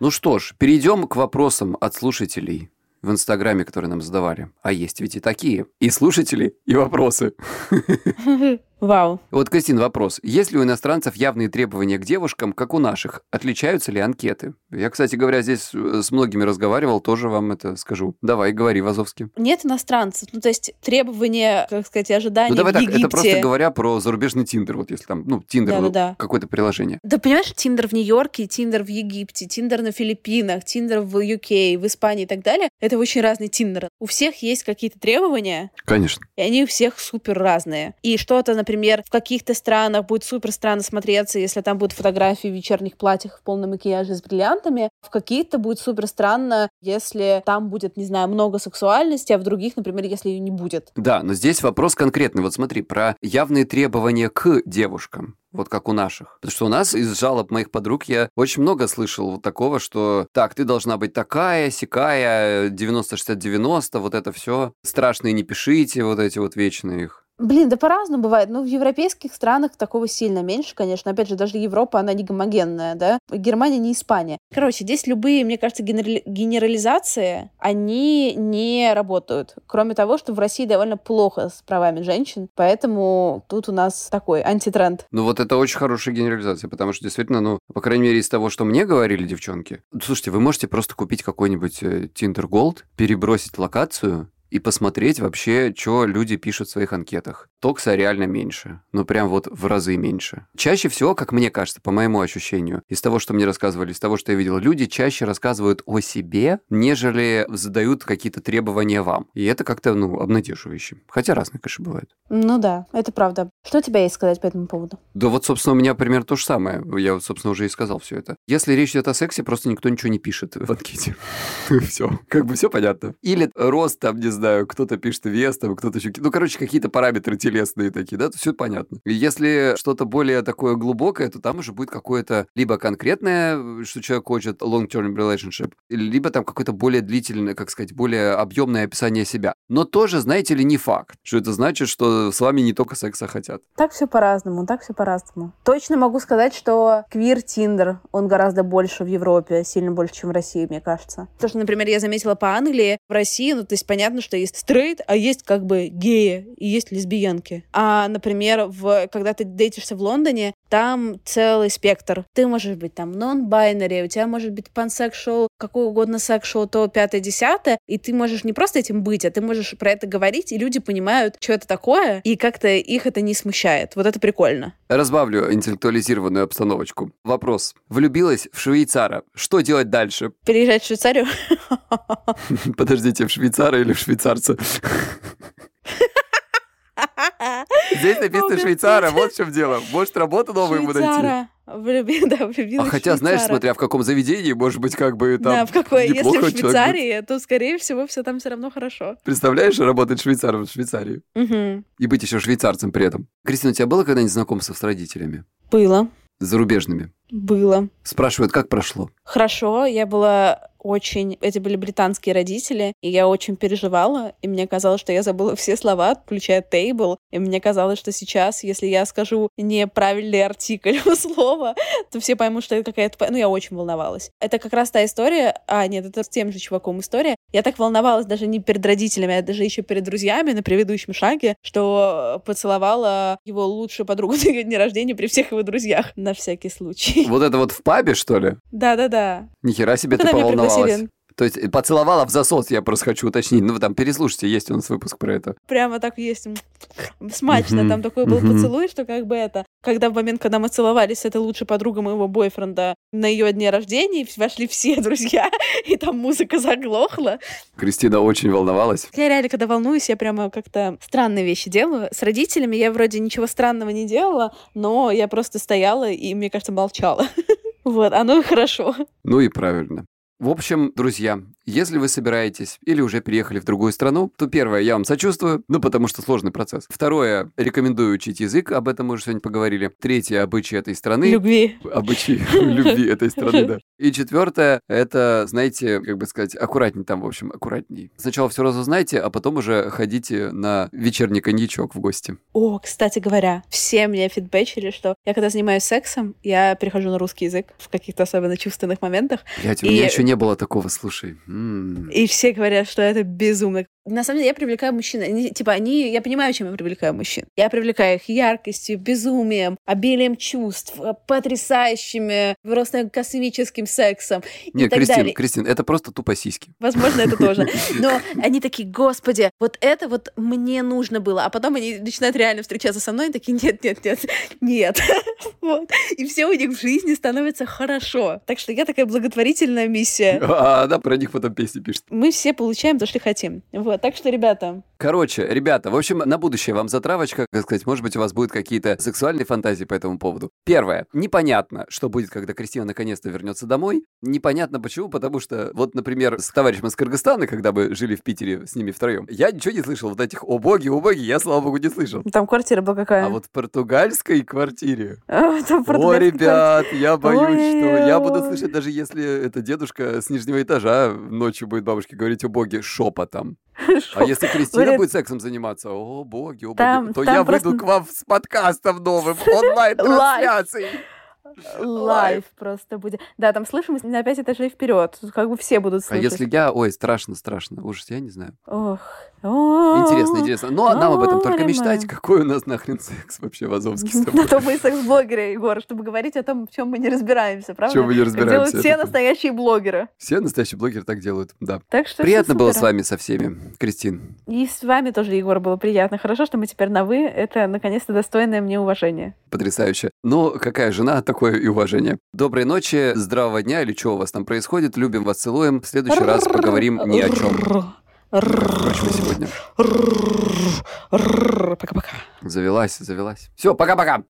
Ну что ж, перейдем к вопросам от слушателей в Инстаграме, которые нам задавали. А есть ведь и такие. И слушатели, и вопросы. Вау. Вот, Кристин, вопрос. Есть ли у иностранцев явные требования к девушкам, как у наших? Отличаются ли анкеты? Я, кстати говоря, здесь э, с многими разговаривал, тоже вам это скажу. Давай, говори, Вазовский. Нет иностранцев. Ну, то есть требования, как сказать, ожидания Ну, давай в так, Египте. это просто говоря про зарубежный Тиндер, вот если там, ну, Тиндер, ну, Да-да-да. какое-то приложение. Да понимаешь, Тиндер в Нью-Йорке, Тиндер в Египте, Тиндер на Филиппинах, Тиндер в UK, в Испании и так далее. Это очень разные Тиндеры. У всех есть какие-то требования, Конечно. и они у всех супер разные. И что-то, например, в каких-то странах будет супер странно смотреться, если там будут фотографии в вечерних платьях в полном макияже с бриллиантами. В каких-то будет супер странно, если там будет, не знаю, много сексуальности, а в других, например, если ее не будет. Да, но здесь вопрос конкретный. Вот смотри, про явные требования к девушкам. Вот как у наших. Потому что у нас из жалоб моих подруг я очень много слышал вот такого, что так, ты должна быть такая, сякая, 90-60-90, вот это все. Страшные не пишите, вот эти вот вечные их. Блин, да по-разному бывает. Ну, в европейских странах такого сильно меньше, конечно. Опять же, даже Европа, она не гомогенная, да? Германия не Испания. Короче, здесь любые, мне кажется, генерали- генерализации, они не работают. Кроме того, что в России довольно плохо с правами женщин, поэтому тут у нас такой антитренд. Ну вот это очень хорошая генерализация, потому что действительно, ну, по крайней мере, из того, что мне говорили девчонки, слушайте, вы можете просто купить какой-нибудь э, Tinder Gold, перебросить локацию, и посмотреть вообще, что люди пишут в своих анкетах. Токса реально меньше, ну прям вот в разы меньше. Чаще всего, как мне кажется, по моему ощущению, из того, что мне рассказывали, из того, что я видел, люди чаще рассказывают о себе, нежели задают какие-то требования вам. И это как-то, ну, обнадеживающе. Хотя разные, конечно, бывает. Ну да, это правда. Что у тебя есть сказать по этому поводу? Да вот, собственно, у меня примерно то же самое. Я, собственно, уже и сказал все это. Если речь идет о сексе, просто никто ничего не пишет в анкете. Все. Как бы все понятно. Или рост, там, не знаю, кто-то пишет вес, там, кто-то еще... Ну, короче, какие-то параметры телесные такие, да, то все понятно. Если что-то более такое глубокое, то там уже будет какое-то либо конкретное, что человек хочет, long-term relationship, либо там какое-то более длительное, как сказать, более объемное описание себя. Но тоже, знаете ли, не факт, что это значит, что с вами не только секса хотят. Так все по-разному, так все по-разному. Точно могу сказать, что квир Тиндер, он гораздо больше в Европе, сильно больше, чем в России, мне кажется. То, что, например, я заметила по Англии, в России, ну, то есть понятно, что есть стрейт, а есть как бы геи и есть лесбиянки. А, например, в, когда ты дейтишься в Лондоне, там целый спектр. Ты можешь быть там non-binary, у тебя может быть pansexual, какой угодно sexual, то пятое, десятое, и ты можешь не просто этим быть, а ты можешь про это говорить, и люди понимают, что это такое, и как-то их это не смущает. Вот это прикольно. Разбавлю интеллектуализированную обстановочку. Вопрос. Влюбилась в швейцара. Что делать дальше? Переезжать в Швейцарию? Подождите, в швейцара или в швейцарца? Здесь написано швейцара, вот в чем дело. Может, работу новую ему найти. Влюби- да, влюбилась А хотя, знаешь, смотря в каком заведении, может быть, как бы там да, в какой, если в. Швейцарии, то, скорее всего, все там все равно хорошо. Представляешь, работать швейцаром в Швейцарии? Мгм. И быть еще швейцарцем при этом. Кристина, у тебя было когда-нибудь знакомство с родителями? Было, Зарубежными? было. Спрашивают, как прошло? Хорошо, я была очень... Это были британские родители, и я очень переживала, и мне казалось, что я забыла все слова, включая table, и мне казалось, что сейчас, если я скажу неправильный артикль у слова, то все поймут, что это какая-то... Ну, я очень волновалась. Это как раз та история... А, нет, это с тем же чуваком история. Я так волновалась даже не перед родителями, а даже еще перед друзьями на предыдущем шаге, что поцеловала его лучшую подругу на дне рождения при всех его друзьях, на всякий случай. Вот это вот в пабе, что ли? Да-да-да. Нихера себе Когда ты поволновалась. Пригласили. То есть э, поцеловала в засос, я просто хочу уточнить. Ну, вы там переслушайте, есть у нас выпуск про это. прямо так есть смачно. Там такой был поцелуй, что как бы это... Когда в момент, когда мы целовались с этой лучшей подругой моего бойфренда на ее дне рождения, вошли все друзья, и там музыка заглохла. Кристина очень волновалась. Я реально, когда волнуюсь, я прямо как-то странные вещи делаю. С родителями я вроде ничего странного не делала, но я просто стояла и, мне кажется, молчала. Вот, оно и хорошо. Ну и правильно. В общем, друзья, если вы собираетесь или уже переехали в другую страну, то первое, я вам сочувствую, ну потому что сложный процесс. Второе, рекомендую учить язык, об этом мы уже сегодня поговорили. Третье, обычаи этой страны. Любви. Обычаи любви этой страны, да. И четвертое, это, знаете, как бы сказать, аккуратней там, в общем, аккуратней. Сначала все разузнайте, а потом уже ходите на вечерний коньячок в гости. О, кстати говоря, все мне фидбэчили, что я когда занимаюсь сексом, я перехожу на русский язык в каких-то особенно чувственных моментах, Блять, у И- меня еще не было такого, слушай. И все говорят, что это безумно. На самом деле я привлекаю мужчин. Они, типа, они, я понимаю, чем я привлекаю мужчин. Я привлекаю их яркостью, безумием, обилием чувств, э, потрясающими, просто космическим сексом и Нет, так Кристин, далее. Кристин, это просто тупо сиськи. Возможно, это тоже. Но они такие, господи, вот это вот мне нужно было. А потом они начинают реально встречаться со мной и такие, нет, нет, нет, нет. Вот. И все у них в жизни становится хорошо. Так что я такая благотворительная миссия. А она про них потом песни пишет. Мы все получаем то, что хотим. Вот. Так что, ребята, Короче, ребята, в общем, на будущее вам затравочка, как сказать, может быть, у вас будут какие-то сексуальные фантазии по этому поводу. Первое. Непонятно, что будет, когда Кристина наконец-то вернется домой. Непонятно почему, потому что, вот, например, с товарищем из Кыргызстана, когда мы жили в Питере с ними втроем, я ничего не слышал. Вот этих «О боги, о боги», я, слава богу, не слышал. там квартира была какая? А вот в португальской квартире А, там О, ребят, я боюсь, что я буду слышать, даже если это дедушка с нижнего этажа ночью будет бабушке говорить о боге шепотом. квартира. А если Кристина Говорит, будет сексом заниматься, о боги, о боги, то я просто- выйду к вам с подкастом новым, онлайн-трансляцией. Лайв просто будет. Да, там слышимость на 5 этажей вперед. Как бы все будут А слышать. если я, ой, страшно, страшно, ужас, я не знаю. Ох. Интересно, интересно. Но нам об этом только мечтать. Какой у нас нахрен секс вообще в Азовске с На тобой? то мы и секс-блогеры, Егор, чтобы говорить о том, в чем мы не разбираемся, правда? чем мы не разбираемся, делают все настоящие блогеры. Все настоящие блогеры так делают, да. Так что Приятно было с вами со всеми, Кристин. И с вами тоже, Егор, было приятно. Хорошо, что мы теперь на «вы». Это, наконец-то, достойное мне уважение. Потрясающе. Но какая жена, такое и уважение. Доброй ночи, здравого дня или что у вас там происходит. Любим вас, целуем. В следующий раз поговорим ни о чем. Впрочем, и сегодня. Пока-пока. Завелась, завелась. Все, пока-пока.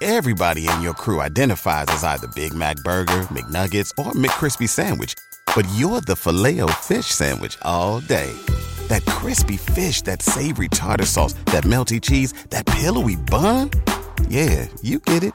Everybody in your crew identifies as either Big Mac Burger, McNuggets, or McCrispy Sandwich. But you're the filet fish Sandwich all day. That crispy fish, that savory tartar sauce, that melty cheese, that pillowy bun. Yeah, you get it.